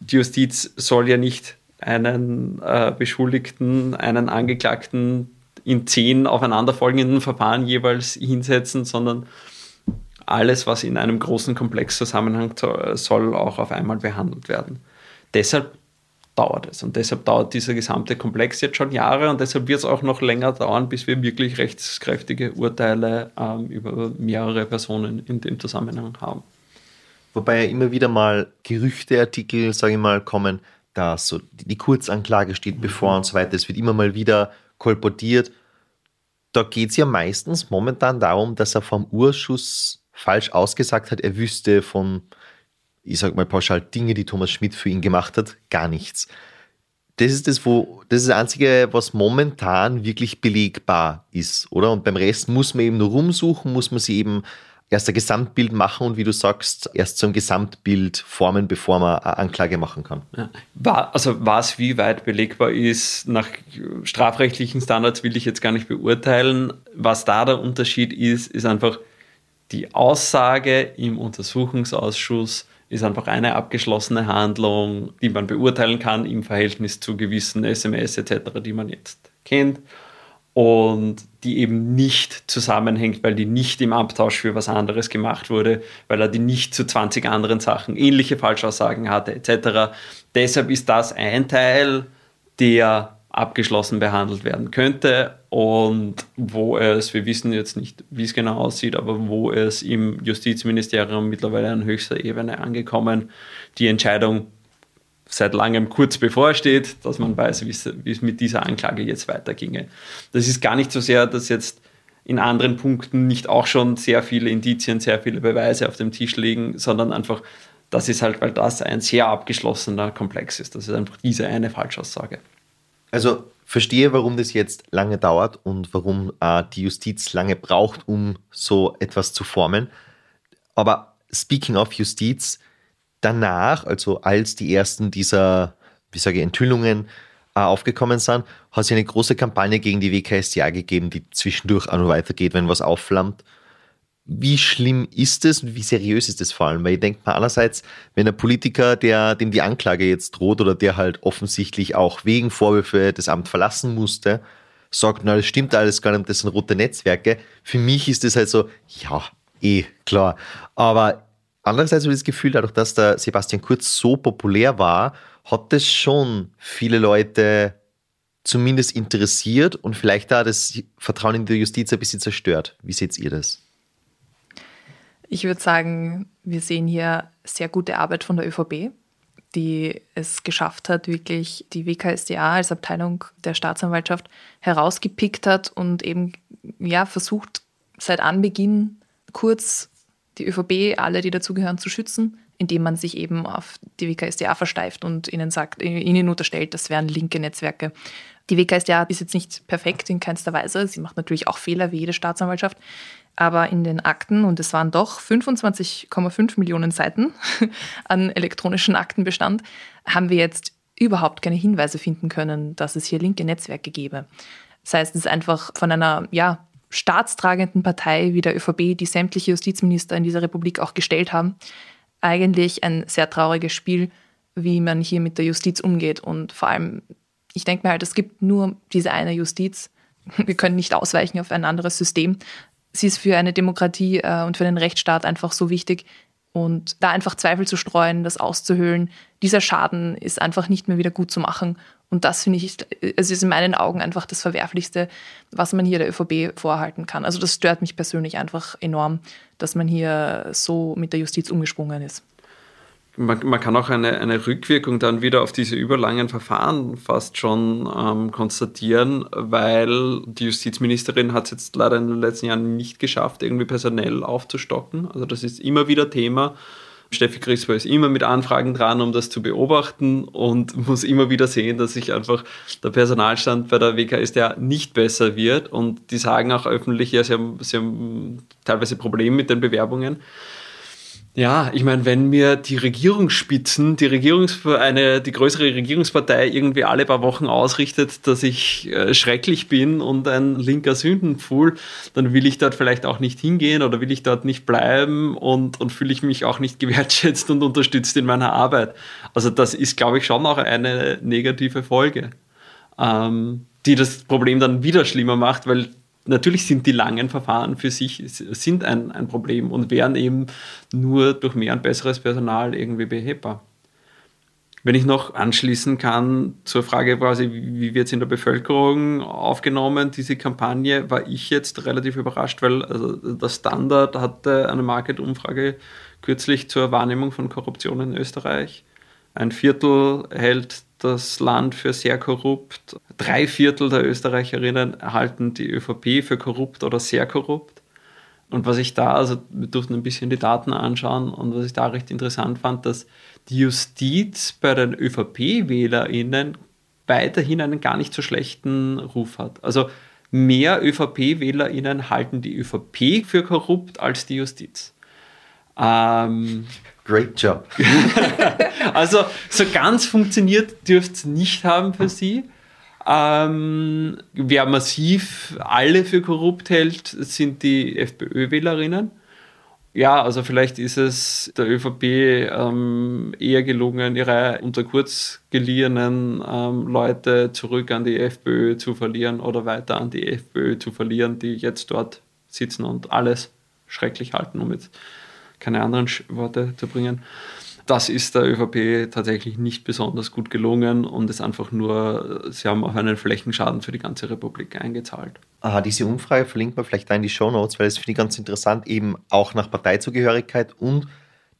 die Justiz soll ja nicht einen äh, Beschuldigten, einen Angeklagten in zehn aufeinanderfolgenden Verfahren jeweils hinsetzen, sondern alles, was in einem großen Komplex zusammenhängt, soll auch auf einmal behandelt werden. Deshalb dauert es und deshalb dauert dieser gesamte Komplex jetzt schon Jahre und deshalb wird es auch noch länger dauern, bis wir wirklich rechtskräftige Urteile ähm, über mehrere Personen in dem Zusammenhang haben. Wobei ja immer wieder mal Gerüchteartikel, sage ich mal, kommen, dass so die Kurzanklage steht bevor und so weiter. Es wird immer mal wieder kolportiert. da geht es ja meistens momentan darum, dass er vom Urschuss falsch ausgesagt hat, er wüsste von, ich sag mal pauschal, Dinge, die Thomas Schmidt für ihn gemacht hat, gar nichts. Das ist das, wo, das ist das Einzige, was momentan wirklich belegbar ist, oder? Und beim Rest muss man eben nur rumsuchen, muss man sie eben erst ein Gesamtbild machen und wie du sagst, erst ein Gesamtbild formen, bevor man eine Anklage machen kann. Ja. War, also was wie weit belegbar ist, nach strafrechtlichen Standards will ich jetzt gar nicht beurteilen. Was da der Unterschied ist, ist einfach die Aussage im Untersuchungsausschuss ist einfach eine abgeschlossene Handlung, die man beurteilen kann im Verhältnis zu gewissen SMS etc., die man jetzt kennt und die eben nicht zusammenhängt, weil die nicht im Abtausch für was anderes gemacht wurde, weil er die nicht zu 20 anderen Sachen ähnliche Falschaussagen hatte etc. Deshalb ist das ein Teil, der abgeschlossen behandelt werden könnte und wo es, wir wissen jetzt nicht, wie es genau aussieht, aber wo es im Justizministerium mittlerweile an höchster Ebene angekommen, die Entscheidung seit langem kurz bevorsteht, dass man weiß, wie es mit dieser Anklage jetzt weiterginge. Das ist gar nicht so sehr, dass jetzt in anderen Punkten nicht auch schon sehr viele Indizien, sehr viele Beweise auf dem Tisch liegen, sondern einfach, das ist halt, weil das ein sehr abgeschlossener Komplex ist. Das ist einfach diese eine Falschaussage. Also verstehe, warum das jetzt lange dauert und warum äh, die Justiz lange braucht, um so etwas zu formen. Aber speaking of Justiz, danach, also als die ersten dieser, wie sage ich, Enthüllungen äh, aufgekommen sind, hat es eine große Kampagne gegen die WKSDA gegeben, die zwischendurch auch noch weitergeht, wenn was aufflammt. Wie schlimm ist es und wie seriös ist es vor allem? Weil ich denke mal einerseits, wenn ein Politiker, der, dem die Anklage jetzt droht oder der halt offensichtlich auch wegen Vorwürfe das Amt verlassen musste, sagt, na, das stimmt alles gar nicht, das sind rote Netzwerke. Für mich ist es halt so, ja, eh, klar. Aber Andererseits habe ich das Gefühl, dadurch, dass der Sebastian Kurz so populär war, hat das schon viele Leute zumindest interessiert und vielleicht da das Vertrauen in die Justiz ein bisschen zerstört. Wie seht ihr das? Ich würde sagen, wir sehen hier sehr gute Arbeit von der ÖVP, die es geschafft hat, wirklich die WKSDA als Abteilung der Staatsanwaltschaft herausgepickt hat und eben ja, versucht, seit Anbeginn kurz die ÖVP, alle, die dazugehören, zu schützen, indem man sich eben auf die WKSDA versteift und ihnen sagt, ihnen unterstellt, das wären linke Netzwerke. Die WKSDA ist jetzt nicht perfekt in keinster Weise. Sie macht natürlich auch Fehler wie jede Staatsanwaltschaft. Aber in den Akten, und es waren doch 25,5 Millionen Seiten an elektronischen Aktenbestand, haben wir jetzt überhaupt keine Hinweise finden können, dass es hier linke Netzwerke gäbe. Das heißt, es ist einfach von einer ja, staatstragenden Partei wie der ÖVP, die sämtliche Justizminister in dieser Republik auch gestellt haben, eigentlich ein sehr trauriges Spiel, wie man hier mit der Justiz umgeht. Und vor allem, ich denke mir halt, es gibt nur diese eine Justiz. Wir können nicht ausweichen auf ein anderes System. Sie ist für eine Demokratie äh, und für den Rechtsstaat einfach so wichtig, und da einfach Zweifel zu streuen, das auszuhöhlen, dieser Schaden ist einfach nicht mehr wieder gut zu machen. Und das finde ich, es ist in meinen Augen einfach das Verwerflichste, was man hier der ÖVP vorhalten kann. Also das stört mich persönlich einfach enorm, dass man hier so mit der Justiz umgesprungen ist man, man, kann auch eine, eine Rückwirkung dann wieder auf diese überlangen Verfahren fast schon ähm, konstatieren, weil die Justizministerin hat es jetzt leider in den letzten Jahren nicht geschafft, irgendwie personell aufzustocken. Also das ist immer wieder Thema. Steffi Crisper ist immer mit Anfragen dran, um das zu beobachten und muss immer wieder sehen, dass sich einfach der Personalstand bei der WKSDA nicht besser wird. Und die sagen auch öffentlich, ja, sie haben, sie haben teilweise Probleme mit den Bewerbungen. Ja, ich meine, wenn mir die Regierungsspitzen, die Regierungs eine, die größere Regierungspartei irgendwie alle paar Wochen ausrichtet, dass ich äh, schrecklich bin und ein linker Sündenpfuhl, dann will ich dort vielleicht auch nicht hingehen oder will ich dort nicht bleiben und, und fühle ich mich auch nicht gewertschätzt und unterstützt in meiner Arbeit. Also das ist, glaube ich, schon auch eine negative Folge, ähm, die das Problem dann wieder schlimmer macht, weil natürlich sind die langen Verfahren für sich sind ein, ein Problem und wären eben nur durch mehr und besseres Personal irgendwie behebbar. Wenn ich noch anschließen kann zur Frage quasi, wie wird es in der Bevölkerung aufgenommen, diese Kampagne, war ich jetzt relativ überrascht, weil also der Standard hatte eine Market-Umfrage kürzlich zur Wahrnehmung von Korruption in Österreich. Ein Viertel hält das Land für sehr korrupt. Drei Viertel der Österreicherinnen halten die ÖVP für korrupt oder sehr korrupt. Und was ich da, also wir durften ein bisschen die Daten anschauen und was ich da recht interessant fand, dass die Justiz bei den ÖVP-WählerInnen weiterhin einen gar nicht so schlechten Ruf hat. Also mehr ÖVP-WählerInnen halten die ÖVP für korrupt als die Justiz. Ähm, Great job. also so ganz funktioniert dürfte es nicht haben für sie. Ähm, wer massiv alle für korrupt hält, sind die FPÖ-Wählerinnen. Ja, also vielleicht ist es der ÖVP ähm, eher gelungen, ihre unter kurz geliehenen ähm, Leute zurück an die FPÖ zu verlieren oder weiter an die FPÖ zu verlieren, die jetzt dort sitzen und alles schrecklich halten, um jetzt keine anderen Worte zu bringen. Das ist der ÖVP tatsächlich nicht besonders gut gelungen und ist einfach nur, sie haben auf einen Flächenschaden für die ganze Republik eingezahlt. Aha, diese Umfrage verlinkt man vielleicht da in die Show Notes, weil das finde ich ganz interessant, eben auch nach Parteizugehörigkeit und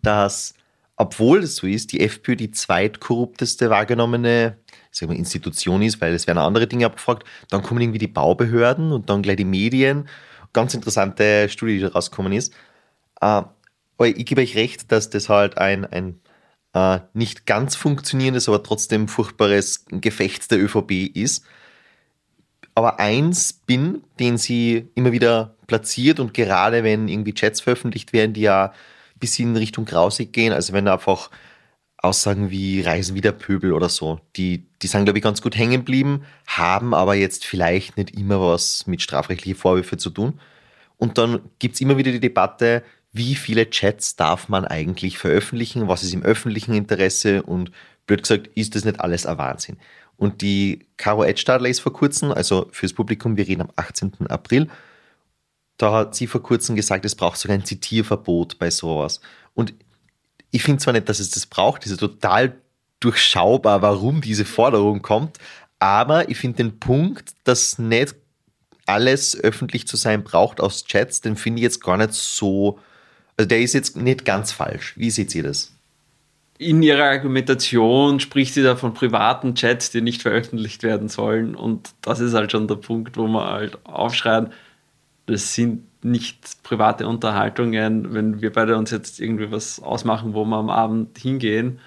dass, obwohl es so ist, die FPÖ die zweitkorrupteste wahrgenommene sagen wir, Institution ist, weil es werden andere Dinge abgefragt, dann kommen irgendwie die Baubehörden und dann gleich die Medien. Ganz interessante Studie, die da rausgekommen ist. Aber ich gebe euch recht, dass das halt ein, ein äh, nicht ganz funktionierendes, aber trotzdem furchtbares Gefecht der ÖVP ist. Aber ein Spin, den sie immer wieder platziert und gerade wenn irgendwie Chats veröffentlicht werden, die ja bisschen in Richtung grausig gehen, also wenn einfach Aussagen wie Reisen wie der Pöbel oder so, die, die sind, glaube ich, ganz gut hängen geblieben, haben aber jetzt vielleicht nicht immer was mit strafrechtlichen Vorwürfen zu tun. Und dann gibt es immer wieder die Debatte, wie viele Chats darf man eigentlich veröffentlichen, was ist im öffentlichen Interesse und blöd gesagt, ist das nicht alles ein Wahnsinn. Und die Caro Edstadler ist vor kurzem, also fürs Publikum, wir reden am 18. April, da hat sie vor kurzem gesagt, es braucht sogar ein Zitierverbot bei sowas. Und ich finde zwar nicht, dass es das braucht, das ist total durchschaubar, warum diese Forderung kommt, aber ich finde den Punkt, dass nicht alles öffentlich zu sein braucht aus Chats, den finde ich jetzt gar nicht so also der ist jetzt nicht ganz falsch. Wie seht ihr das? In ihrer Argumentation spricht sie da von privaten Chats, die nicht veröffentlicht werden sollen. Und das ist halt schon der Punkt, wo man halt aufschreien, das sind nicht private Unterhaltungen, wenn wir beide uns jetzt irgendwie was ausmachen, wo wir am Abend hingehen.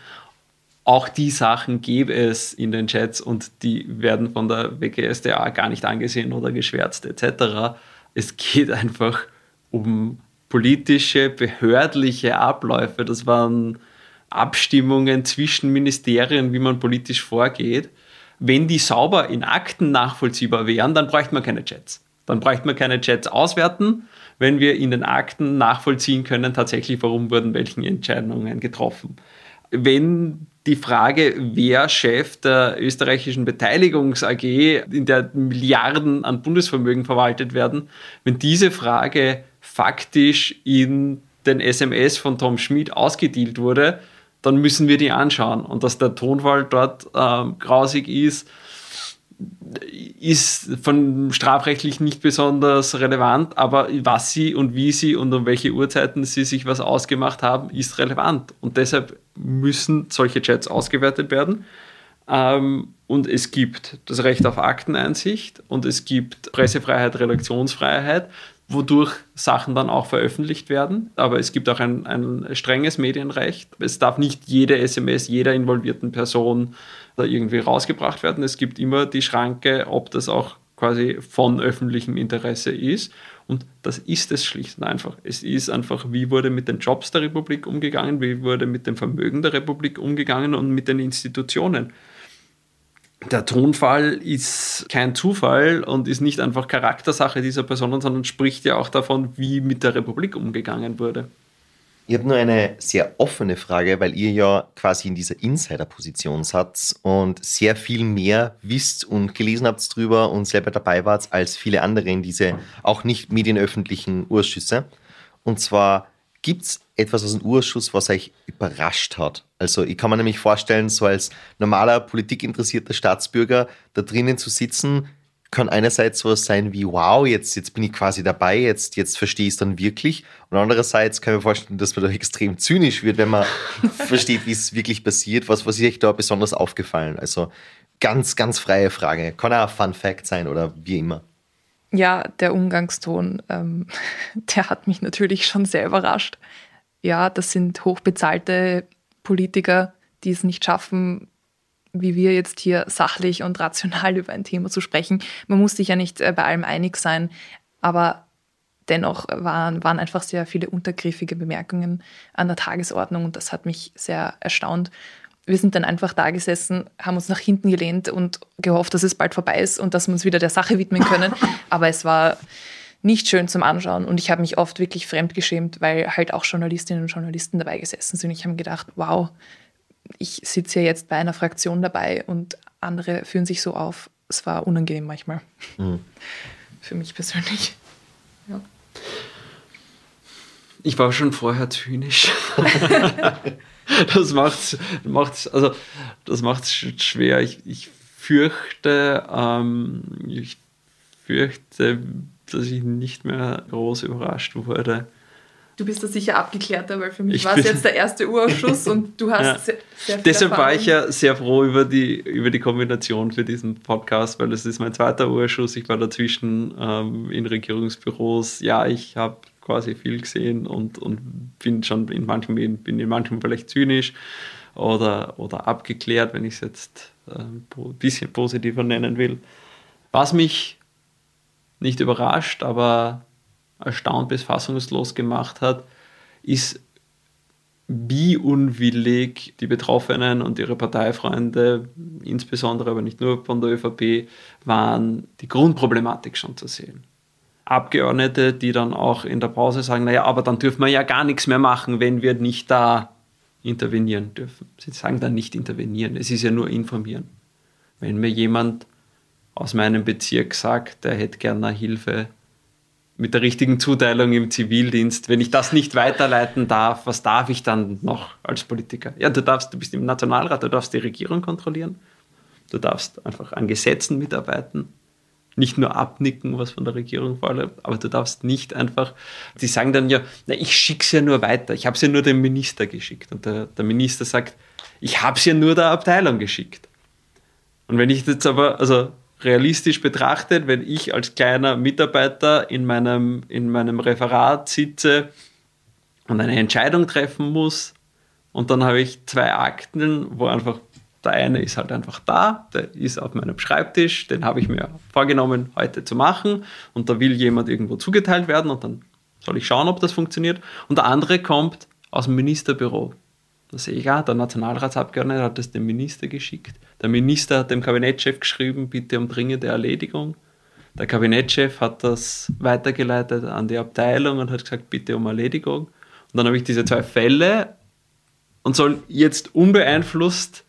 Auch die Sachen gäbe es in den Chats und die werden von der WGSDA gar nicht angesehen oder geschwärzt etc. Es geht einfach um politische, behördliche Abläufe. Das waren Abstimmungen zwischen Ministerien, wie man politisch vorgeht. Wenn die sauber in Akten nachvollziehbar wären, dann bräuchte man keine Chats. Dann bräuchte man keine Chats auswerten, wenn wir in den Akten nachvollziehen können, tatsächlich, warum wurden welche Entscheidungen getroffen. Wenn die Frage, wer Chef der österreichischen Beteiligungs AG, in der Milliarden an Bundesvermögen verwaltet werden, wenn diese Frage faktisch in den SMS von Tom Schmidt ausgedealt wurde, dann müssen wir die anschauen. Und dass der Tonfall dort ähm, grausig ist, ist von strafrechtlich nicht besonders relevant, aber was sie und wie sie und um welche Uhrzeiten sie sich was ausgemacht haben, ist relevant. Und deshalb müssen solche Chats ausgewertet werden. Ähm, und es gibt das Recht auf Akteneinsicht und es gibt Pressefreiheit, Redaktionsfreiheit wodurch Sachen dann auch veröffentlicht werden. Aber es gibt auch ein, ein strenges Medienrecht. Es darf nicht jede SMS jeder involvierten Person da irgendwie rausgebracht werden. Es gibt immer die Schranke, ob das auch quasi von öffentlichem Interesse ist. Und das ist es schlicht und einfach. Es ist einfach, wie wurde mit den Jobs der Republik umgegangen, wie wurde mit dem Vermögen der Republik umgegangen und mit den Institutionen der Tonfall ist kein Zufall und ist nicht einfach Charaktersache dieser Personen, sondern spricht ja auch davon, wie mit der Republik umgegangen wurde. Ich habe nur eine sehr offene Frage, weil ihr ja quasi in dieser Insider-Position seid und sehr viel mehr wisst und gelesen habt drüber und selber dabei wart als viele andere in diese auch nicht medienöffentlichen Urschüsse. Und zwar Gibt es etwas aus dem Urschuss, was euch überrascht hat? Also ich kann mir nämlich vorstellen, so als normaler politikinteressierter Staatsbürger da drinnen zu sitzen, kann einerseits sowas sein wie, wow, jetzt, jetzt bin ich quasi dabei, jetzt, jetzt verstehe ich es dann wirklich. Und andererseits kann ich mir vorstellen, dass man da extrem zynisch wird, wenn man versteht, wie es wirklich passiert. Was, was ist euch da besonders aufgefallen? Also ganz, ganz freie Frage. Kann auch ein Fun Fact sein oder wie immer. Ja, der Umgangston, ähm, der hat mich natürlich schon sehr überrascht. Ja, das sind hochbezahlte Politiker, die es nicht schaffen, wie wir jetzt hier sachlich und rational über ein Thema zu sprechen. Man muss sich ja nicht äh, bei allem einig sein, aber dennoch waren, waren einfach sehr viele untergriffige Bemerkungen an der Tagesordnung und das hat mich sehr erstaunt. Wir sind dann einfach da gesessen, haben uns nach hinten gelehnt und gehofft, dass es bald vorbei ist und dass wir uns wieder der Sache widmen können. Aber es war nicht schön zum Anschauen und ich habe mich oft wirklich fremdgeschämt, weil halt auch Journalistinnen und Journalisten dabei gesessen sind. Ich habe gedacht, wow, ich sitze ja jetzt bei einer Fraktion dabei und andere führen sich so auf. Es war unangenehm manchmal. Mhm. Für mich persönlich. Ja. Ich war schon vorher zynisch. das macht macht's, also das macht's schwer. Ich, ich fürchte, ähm, ich fürchte, dass ich nicht mehr groß überrascht wurde Du bist da sicher abgeklärter, weil für mich war es jetzt der erste Urausschuss und du hast ja. sehr, sehr viel Deshalb Erfahrung. war ich ja sehr froh über die, über die Kombination für diesen Podcast, weil das ist mein zweiter Urausschuss. Ich war dazwischen ähm, in Regierungsbüros. Ja, ich habe quasi viel gesehen und, und bin schon in manchen, bin in manchen vielleicht zynisch oder, oder abgeklärt, wenn ich es jetzt ein bisschen positiver nennen will. Was mich nicht überrascht, aber erstaunt bis fassungslos gemacht hat, ist, wie unwillig die Betroffenen und ihre Parteifreunde, insbesondere aber nicht nur von der ÖVP, waren, die Grundproblematik schon zu sehen. Abgeordnete, die dann auch in der Pause sagen, naja, aber dann dürfen wir ja gar nichts mehr machen, wenn wir nicht da intervenieren dürfen. Sie sagen dann nicht intervenieren, es ist ja nur informieren. Wenn mir jemand aus meinem Bezirk sagt, der hätte gerne Hilfe mit der richtigen Zuteilung im Zivildienst, wenn ich das nicht weiterleiten darf, was darf ich dann noch als Politiker? Ja, du darfst, du bist im Nationalrat, du darfst die Regierung kontrollieren, du darfst einfach an Gesetzen mitarbeiten, nicht nur abnicken, was von der Regierung vorläuft, aber du darfst nicht einfach, die sagen dann ja, na, ich schicke es ja nur weiter, ich habe es ja nur dem Minister geschickt. Und der, der Minister sagt, ich habe es ja nur der Abteilung geschickt. Und wenn ich jetzt aber, also realistisch betrachtet, wenn ich als kleiner Mitarbeiter in meinem, in meinem Referat sitze und eine Entscheidung treffen muss und dann habe ich zwei Akten, wo einfach der eine ist halt einfach da, der ist auf meinem Schreibtisch, den habe ich mir vorgenommen, heute zu machen und da will jemand irgendwo zugeteilt werden und dann soll ich schauen, ob das funktioniert. Und der andere kommt aus dem Ministerbüro. Da sehe ich, ja, der Nationalratsabgeordnete hat das dem Minister geschickt. Der Minister hat dem Kabinettschef geschrieben, bitte um dringende Erledigung. Der Kabinettschef hat das weitergeleitet an die Abteilung und hat gesagt, bitte um Erledigung. Und dann habe ich diese zwei Fälle und soll jetzt unbeeinflusst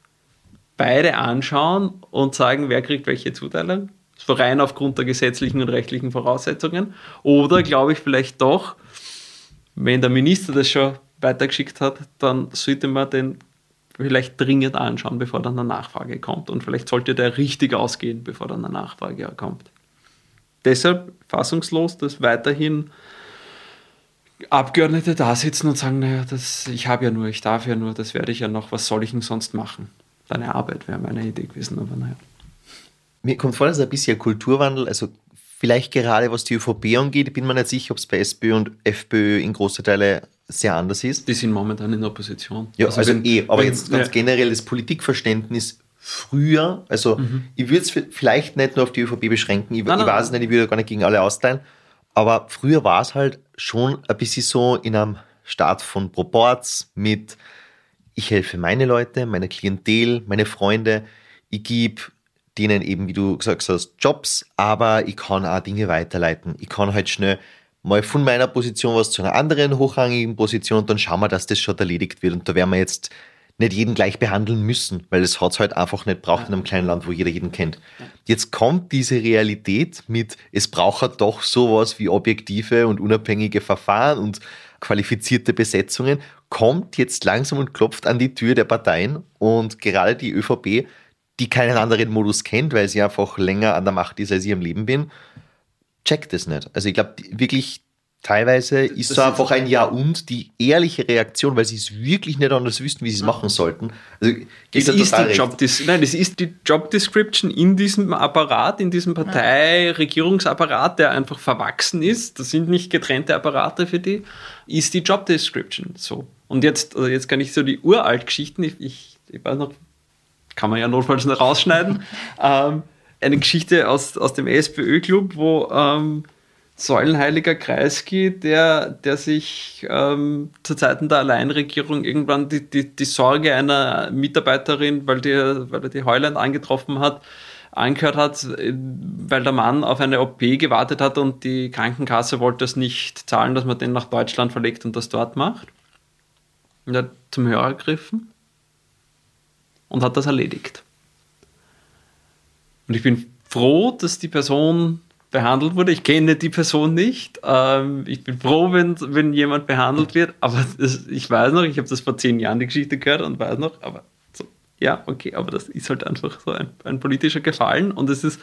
beide anschauen und sagen, wer kriegt welche Zuteilung. So rein aufgrund der gesetzlichen und rechtlichen Voraussetzungen. Oder glaube ich vielleicht doch, wenn der Minister das schon weitergeschickt hat, dann sollte man den vielleicht dringend anschauen, bevor dann eine Nachfrage kommt. Und vielleicht sollte der richtig ausgehen, bevor dann eine Nachfrage kommt. Deshalb fassungslos, dass weiterhin Abgeordnete da sitzen und sagen, naja, das, ich habe ja nur, ich darf ja nur, das werde ich ja noch, was soll ich denn sonst machen? Deine Arbeit wäre meine Idee gewesen, aber naja. Mir kommt vor, dass ein bisschen Kulturwandel, also vielleicht gerade was die ÖVP angeht, ich bin mir nicht sicher, ob es bei SPÖ und FPÖ in große Teile sehr anders ist. Die sind momentan in Opposition. Ja, also, also wenn, eh, aber wenn, jetzt ganz ja. generell das Politikverständnis früher, also mhm. ich würde es vielleicht nicht nur auf die ÖVP beschränken, ich, nein, ich weiß nein. nicht, ich würde gar nicht gegen alle austeilen, aber früher war es halt schon ein bisschen so in einem Staat von Proports mit ich helfe meine Leute, meine Klientel, meine Freunde, ich gebe denen eben, wie du gesagt hast, Jobs, aber ich kann auch Dinge weiterleiten. Ich kann halt schnell mal von meiner Position was zu einer anderen hochrangigen Position und dann schauen wir, dass das schon erledigt wird. Und da werden wir jetzt nicht jeden gleich behandeln müssen, weil das hat es halt einfach nicht braucht in einem kleinen Land, wo jeder jeden kennt. Jetzt kommt diese Realität mit, es braucht halt doch sowas wie objektive und unabhängige Verfahren und qualifizierte Besetzungen, kommt jetzt langsam und klopft an die Tür der Parteien und gerade die ÖVP die keinen anderen Modus kennt, weil sie einfach länger an der Macht ist, als ich im Leben bin, checkt es nicht. Also ich glaube wirklich, teilweise ist das so einfach ein Ja und die ehrliche Reaktion, weil sie es wirklich nicht anders wüssten, wie sie es machen sollten. Also es ist, die Job Nein, es ist die Job Description in diesem Apparat, in diesem Partei-Regierungsapparat, der einfach verwachsen ist. Das sind nicht getrennte Apparate für die, ist die Job Description so. Und jetzt, also jetzt kann ich so die Uralt-Geschichten, ich, ich, ich weiß noch, kann man ja notfalls noch rausschneiden, ähm, eine Geschichte aus, aus dem SPÖ-Club, wo ähm, Säulenheiliger Kreisky, der, der sich ähm, zu Zeiten der Alleinregierung irgendwann die, die, die Sorge einer Mitarbeiterin, weil, die, weil er die Heuland angetroffen hat, angehört hat, weil der Mann auf eine OP gewartet hat und die Krankenkasse wollte es nicht zahlen, dass man den nach Deutschland verlegt und das dort macht. Und er hat zum Hörer gegriffen und hat das erledigt. Und ich bin froh, dass die Person behandelt wurde. Ich kenne die Person nicht. Ähm, ich bin froh, wenn, wenn jemand behandelt wird, aber das, ich weiß noch, ich habe das vor zehn Jahren die Geschichte gehört und weiß noch, aber so, ja, okay, aber das ist halt einfach so ein, ein politischer Gefallen und es ist.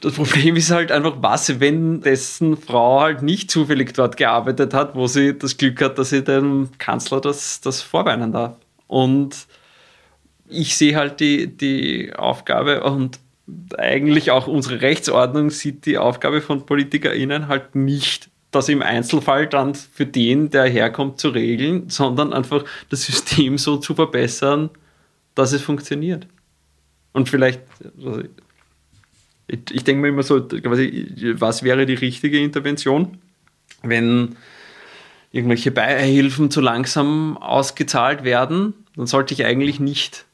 Das Problem ist halt einfach, was, wenn dessen Frau halt nicht zufällig dort gearbeitet hat, wo sie das Glück hat, dass sie dem Kanzler das, das vorweinen darf. Und ich sehe halt die, die Aufgabe und eigentlich auch unsere Rechtsordnung sieht die Aufgabe von PolitikerInnen halt nicht, das im Einzelfall dann für den, der herkommt, zu regeln, sondern einfach das System so zu verbessern, dass es funktioniert. Und vielleicht, also ich, ich denke mir immer so, quasi, was wäre die richtige Intervention, wenn irgendwelche Beihilfen zu langsam ausgezahlt werden, dann sollte ich eigentlich nicht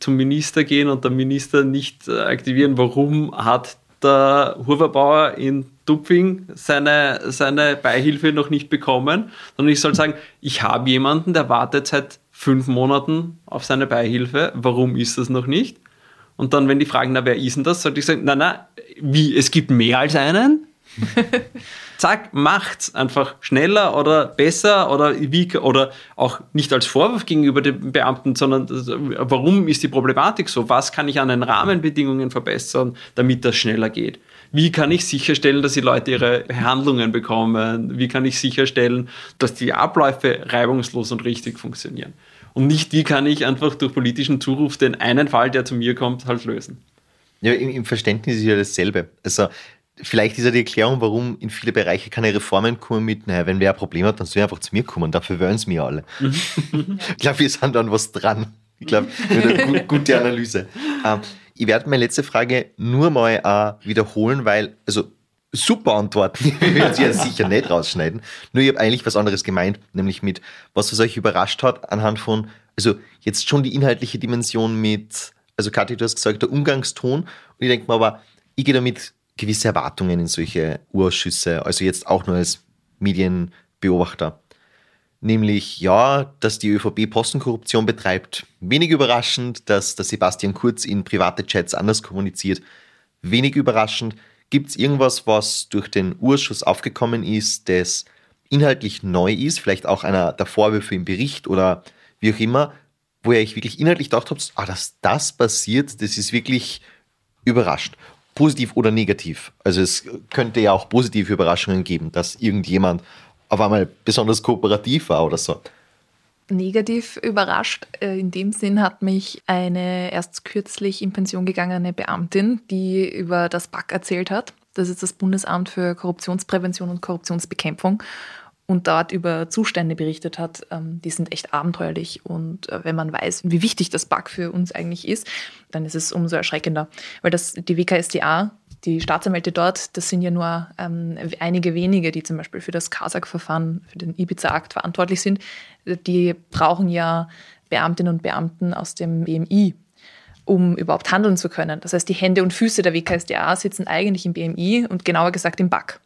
zum Minister gehen und der Minister nicht äh, aktivieren, warum hat der Huberbauer in Dupfing seine, seine Beihilfe noch nicht bekommen, sondern ich soll sagen, ich habe jemanden, der wartet seit fünf Monaten auf seine Beihilfe, warum ist das noch nicht? Und dann, wenn die fragen, na, wer ist denn das, sollte ich sagen, na, na, wie, es gibt mehr als einen? zack, macht's einfach schneller oder besser oder wie oder auch nicht als Vorwurf gegenüber den Beamten, sondern warum ist die Problematik so? Was kann ich an den Rahmenbedingungen verbessern, damit das schneller geht? Wie kann ich sicherstellen, dass die Leute ihre Handlungen bekommen? Wie kann ich sicherstellen, dass die Abläufe reibungslos und richtig funktionieren? Und nicht wie kann ich einfach durch politischen Zuruf den einen Fall, der zu mir kommt, halt lösen. Ja, im, Verständnis ist ja dasselbe. Also vielleicht ist ja die Erklärung, warum in viele Bereiche keine Reformen kommen mit, naja, wenn wer ein Problem hat, dann soll er einfach zu mir kommen, dafür wollen sie mir alle. Mhm. ich glaube, wir sind dann was dran. Ich glaube, eine gute Analyse. Ähm, ich werde meine letzte Frage nur mal äh, wiederholen, weil, also super Antworten, ich werde sie ja sicher nicht rausschneiden. Nur ich habe eigentlich was anderes gemeint, nämlich mit, was was euch überrascht hat, anhand von, also jetzt schon die inhaltliche Dimension mit, also Kathi, du hast gesagt, der Umgangston. Und ich denke mir aber, ich gehe damit gewisse Erwartungen in solche Urschüsse, also jetzt auch nur als Medienbeobachter. Nämlich, ja, dass die ÖVP Postenkorruption betreibt, wenig überraschend, dass der Sebastian Kurz in private Chats anders kommuniziert, wenig überraschend. Gibt es irgendwas, was durch den Urschuss aufgekommen ist, das inhaltlich neu ist, vielleicht auch einer der Vorwürfe im Bericht oder wie auch immer, wo ihr euch wirklich inhaltlich gedacht habt, ah, dass das passiert, das ist wirklich überrascht positiv oder negativ. Also es könnte ja auch positive Überraschungen geben, dass irgendjemand auf einmal besonders kooperativ war oder so. Negativ überrascht. Äh, in dem Sinn hat mich eine erst kürzlich in Pension gegangene Beamtin, die über das BAC erzählt hat. Das ist das Bundesamt für Korruptionsprävention und Korruptionsbekämpfung und dort über Zustände berichtet hat, ähm, die sind echt abenteuerlich. Und äh, wenn man weiß, wie wichtig das Bug für uns eigentlich ist, dann ist es umso erschreckender. Weil das, die WKSDA, die Staatsanwälte dort, das sind ja nur ähm, einige wenige, die zum Beispiel für das Kasach-Verfahren, für den Ibiza-Akt verantwortlich sind. Die brauchen ja Beamtinnen und Beamten aus dem BMI, um überhaupt handeln zu können. Das heißt, die Hände und Füße der WKSDA sitzen eigentlich im BMI und genauer gesagt im BAC.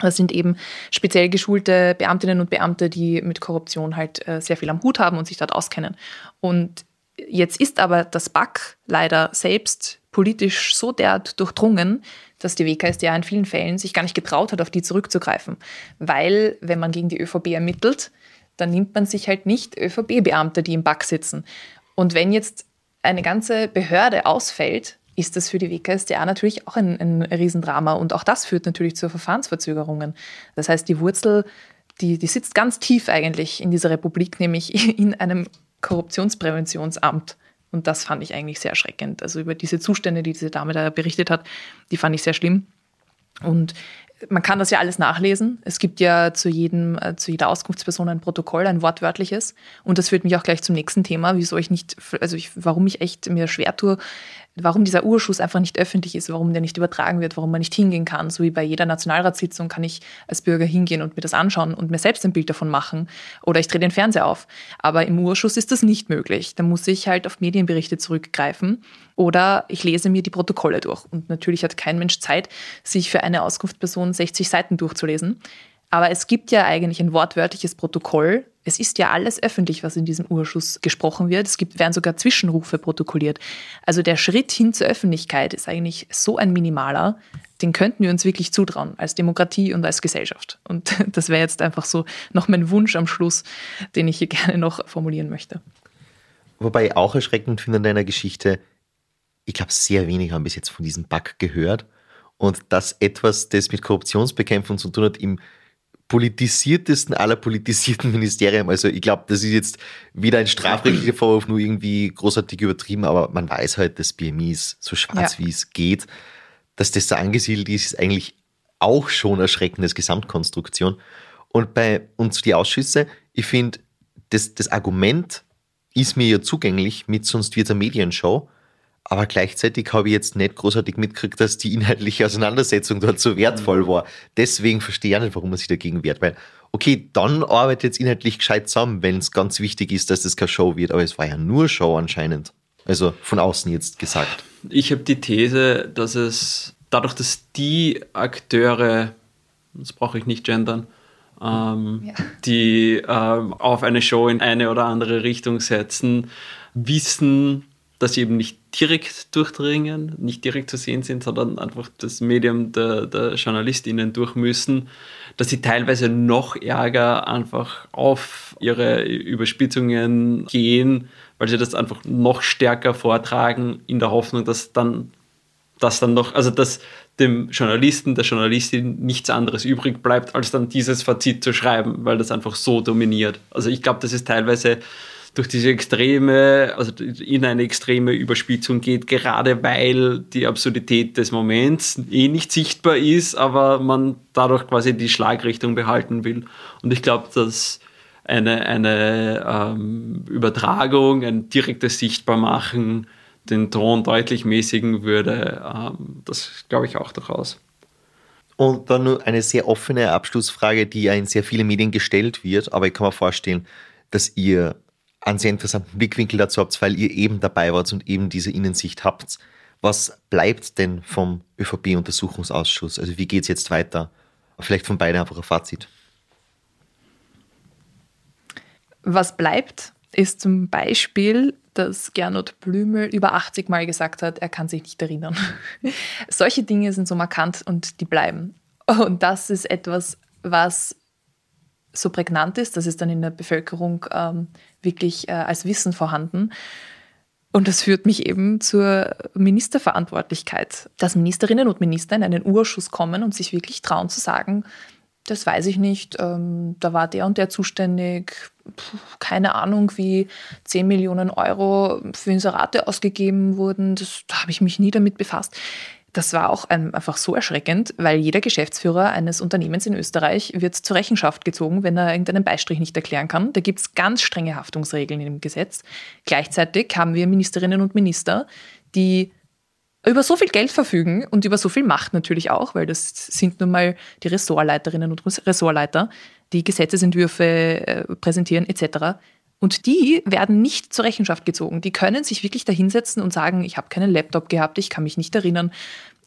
Das sind eben speziell geschulte Beamtinnen und Beamte, die mit Korruption halt äh, sehr viel am Hut haben und sich dort auskennen. Und jetzt ist aber das BAC leider selbst politisch so derart durchdrungen, dass die WKSDA in vielen Fällen sich gar nicht getraut hat, auf die zurückzugreifen. Weil, wenn man gegen die ÖVP ermittelt, dann nimmt man sich halt nicht ÖVP-Beamte, die im BAC sitzen. Und wenn jetzt eine ganze Behörde ausfällt, ist das für die WKSDA natürlich auch ein, ein Riesendrama. Und auch das führt natürlich zu Verfahrensverzögerungen. Das heißt, die Wurzel, die, die sitzt ganz tief eigentlich in dieser Republik, nämlich in einem Korruptionspräventionsamt. Und das fand ich eigentlich sehr erschreckend. Also über diese Zustände, die diese Dame da berichtet hat, die fand ich sehr schlimm. Und man kann das ja alles nachlesen. Es gibt ja zu, jedem, äh, zu jeder Auskunftsperson ein Protokoll, ein wortwörtliches. Und das führt mich auch gleich zum nächsten Thema, wieso ich nicht, also ich, warum ich echt mir schwer tue, warum dieser Urschuss einfach nicht öffentlich ist, warum der nicht übertragen wird, warum man nicht hingehen kann. So wie bei jeder Nationalratssitzung kann ich als Bürger hingehen und mir das anschauen und mir selbst ein Bild davon machen. Oder ich drehe den Fernseher auf. Aber im Urschuss ist das nicht möglich. Da muss ich halt auf Medienberichte zurückgreifen oder ich lese mir die Protokolle durch. Und natürlich hat kein Mensch Zeit, sich für eine Auskunftsperson 60 Seiten durchzulesen. Aber es gibt ja eigentlich ein wortwörtliches Protokoll. Es ist ja alles öffentlich, was in diesem Urschuss gesprochen wird. Es gibt, werden sogar Zwischenrufe protokolliert. Also der Schritt hin zur Öffentlichkeit ist eigentlich so ein minimaler, den könnten wir uns wirklich zutrauen als Demokratie und als Gesellschaft. Und das wäre jetzt einfach so noch mein Wunsch am Schluss, den ich hier gerne noch formulieren möchte. Wobei ich auch erschreckend finde in deiner Geschichte, ich glaube, sehr wenig haben bis jetzt von diesem Bug gehört. Und dass etwas, das mit Korruptionsbekämpfung zu tun hat, im politisiertesten aller politisierten Ministerien. Also ich glaube, das ist jetzt weder ein strafrechtlicher Vorwurf, nur irgendwie großartig übertrieben, aber man weiß halt, dass BMI ist so schwarz ja. wie es geht. Dass das da angesiedelt ist, ist eigentlich auch schon erschreckendes Gesamtkonstruktion. Und bei uns die Ausschüsse, ich finde, das, das Argument ist mir ja zugänglich mit, sonst wird eine Medienshow. Aber gleichzeitig habe ich jetzt nicht großartig mitgekriegt, dass die inhaltliche Auseinandersetzung dort so wertvoll war. Deswegen verstehe ich nicht, warum man sich dagegen wehrt. Weil, okay, dann arbeitet es inhaltlich gescheit zusammen, wenn es ganz wichtig ist, dass das keine Show wird. Aber es war ja nur Show anscheinend. Also von außen jetzt gesagt. Ich habe die These, dass es dadurch, dass die Akteure, das brauche ich nicht gendern, ähm, ja. die ähm, auf eine Show in eine oder andere Richtung setzen, wissen, dass sie eben nicht direkt durchdringen, nicht direkt zu sehen sind, sondern einfach das Medium der, der JournalistInnen durch müssen, dass sie teilweise noch ärger einfach auf ihre Überspitzungen gehen, weil sie das einfach noch stärker vortragen, in der Hoffnung, dass dann, dass dann noch, also dass dem Journalisten, der Journalistin nichts anderes übrig bleibt, als dann dieses Fazit zu schreiben, weil das einfach so dominiert. Also ich glaube, das ist teilweise durch diese extreme, also in eine extreme Überspitzung geht, gerade weil die Absurdität des Moments eh nicht sichtbar ist, aber man dadurch quasi die Schlagrichtung behalten will. Und ich glaube, dass eine, eine ähm, Übertragung, ein direktes Sichtbarmachen den Ton deutlich mäßigen würde. Ähm, das glaube ich auch durchaus. Und dann nur eine sehr offene Abschlussfrage, die ja in sehr vielen Medien gestellt wird, aber ich kann mir vorstellen, dass ihr einen sehr interessanten Blickwinkel dazu habt, weil ihr eben dabei wart und eben diese Innensicht habt. Was bleibt denn vom ÖVP-Untersuchungsausschuss? Also wie geht es jetzt weiter? Vielleicht von beiden einfach ein Fazit. Was bleibt, ist zum Beispiel, dass Gernot Blümel über 80 Mal gesagt hat, er kann sich nicht erinnern. Solche Dinge sind so markant und die bleiben. Und das ist etwas, was so prägnant ist, das ist dann in der Bevölkerung ähm, wirklich äh, als Wissen vorhanden. Und das führt mich eben zur Ministerverantwortlichkeit, dass Ministerinnen und Minister in einen Urschuss kommen und sich wirklich trauen zu sagen, das weiß ich nicht, ähm, da war der und der zuständig, Puh, keine Ahnung, wie 10 Millionen Euro für Inserate ausgegeben wurden, das, da habe ich mich nie damit befasst das war auch einfach so erschreckend, weil jeder Geschäftsführer eines Unternehmens in Österreich wird zur Rechenschaft gezogen, wenn er irgendeinen Beistrich nicht erklären kann. Da gibt es ganz strenge Haftungsregeln im Gesetz. Gleichzeitig haben wir Ministerinnen und Minister, die über so viel Geld verfügen und über so viel Macht natürlich auch, weil das sind nun mal die Ressortleiterinnen und Ressortleiter, die Gesetzesentwürfe äh, präsentieren etc. Und die werden nicht zur Rechenschaft gezogen. Die können sich wirklich dahinsetzen und sagen, ich habe keinen Laptop gehabt, ich kann mich nicht erinnern.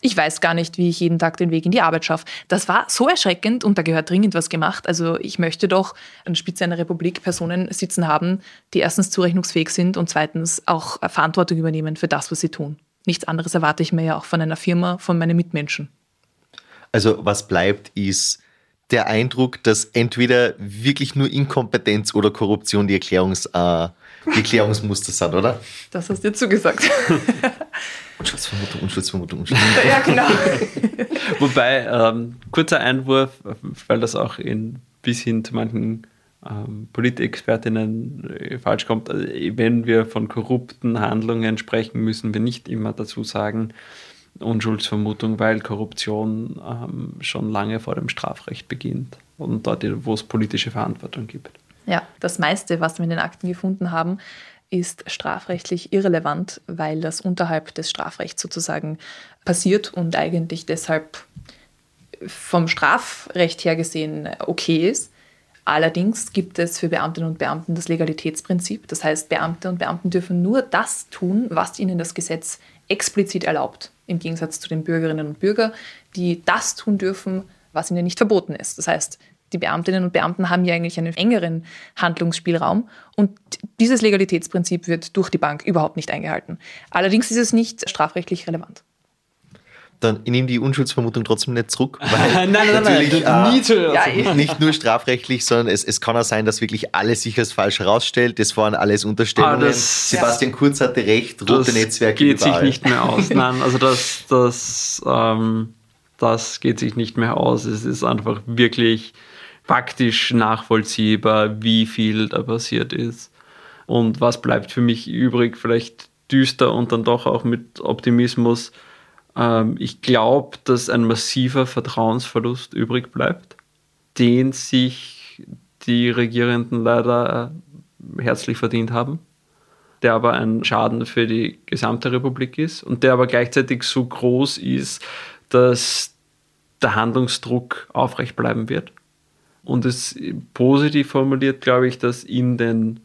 Ich weiß gar nicht, wie ich jeden Tag den Weg in die Arbeit schaffe. Das war so erschreckend und da gehört dringend was gemacht. Also ich möchte doch an der Spitze einer Republik Personen sitzen haben, die erstens zurechnungsfähig sind und zweitens auch Verantwortung übernehmen für das, was sie tun. Nichts anderes erwarte ich mir ja auch von einer Firma, von meinen Mitmenschen. Also was bleibt, ist der Eindruck, dass entweder wirklich nur Inkompetenz oder Korruption die Erklärungsmöglichkeit die Klärungsmuster sind, oder? Das hast du dir zugesagt. Unschuldsvermutung, Unschuldsvermutung, Unschuldsvermutung. ja, genau. Wobei, ähm, kurzer Einwurf, weil das auch in, bis hin zu manchen ähm, Politexpertinnen äh, falsch kommt. Also, wenn wir von korrupten Handlungen sprechen, müssen wir nicht immer dazu sagen, Unschuldsvermutung, weil Korruption ähm, schon lange vor dem Strafrecht beginnt und dort, wo es politische Verantwortung gibt. Ja, das meiste, was wir in den Akten gefunden haben, ist strafrechtlich irrelevant, weil das unterhalb des Strafrechts sozusagen passiert und eigentlich deshalb vom Strafrecht her gesehen okay ist. Allerdings gibt es für Beamtinnen und Beamten das Legalitätsprinzip. Das heißt, Beamte und Beamten dürfen nur das tun, was ihnen das Gesetz explizit erlaubt, im Gegensatz zu den Bürgerinnen und Bürgern, die das tun dürfen, was ihnen nicht verboten ist. Das heißt, die Beamtinnen und Beamten haben ja eigentlich einen engeren Handlungsspielraum und dieses Legalitätsprinzip wird durch die Bank überhaupt nicht eingehalten. Allerdings ist es nicht strafrechtlich relevant dann nehme die Unschuldsvermutung trotzdem nicht zurück. Weil nein, nein, natürlich, nein, äh, ja, nicht nur strafrechtlich, sondern es, es kann auch sein, dass wirklich alles sich als falsch herausstellt. Das waren alles Unterstellungen. Ah, das, Sebastian ja. Kurz hatte recht, rote Netzwerke geht überall. sich nicht mehr aus. Nein, also das, das, ähm, das geht sich nicht mehr aus. Es ist einfach wirklich faktisch nachvollziehbar, wie viel da passiert ist. Und was bleibt für mich übrig? Vielleicht düster und dann doch auch mit Optimismus ähm, ich glaube, dass ein massiver Vertrauensverlust übrig bleibt, den sich die Regierenden leider äh, herzlich verdient haben, der aber ein Schaden für die gesamte Republik ist und der aber gleichzeitig so groß ist, dass der Handlungsdruck aufrecht bleiben wird. Und es positiv formuliert, glaube ich, dass in den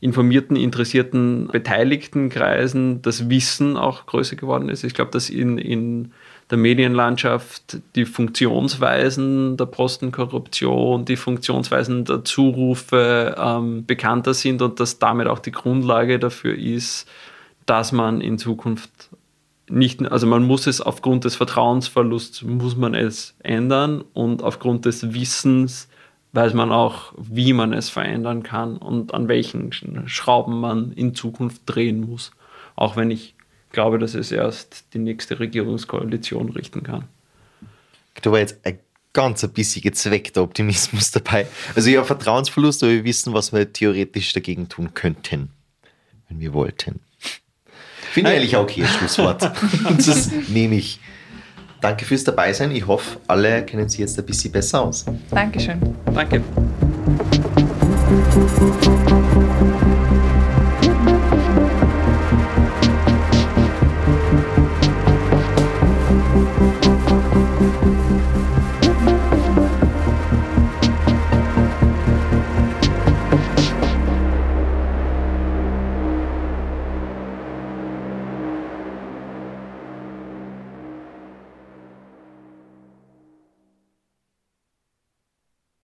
informierten, interessierten, beteiligten Kreisen das Wissen auch größer geworden ist. Ich glaube, dass in, in der Medienlandschaft die Funktionsweisen der Postenkorruption, die Funktionsweisen der Zurufe ähm, bekannter sind und dass damit auch die Grundlage dafür ist, dass man in Zukunft nicht, also man muss es aufgrund des Vertrauensverlusts, muss man es ändern und aufgrund des Wissens weiß man auch, wie man es verändern kann und an welchen Schrauben man in Zukunft drehen muss. Auch wenn ich glaube, dass es erst die nächste Regierungskoalition richten kann. Da war jetzt ein ganz ein bisschen gezweckter Optimismus dabei. Also ja, Vertrauensverlust, aber wir wissen, was wir theoretisch dagegen tun könnten, wenn wir wollten. Finde ich eigentlich auch okay, Schlusswort. das nehme ich. Danke fürs Dabeisein. Ich hoffe, alle kennen sich jetzt ein bisschen besser aus. Dankeschön. Danke.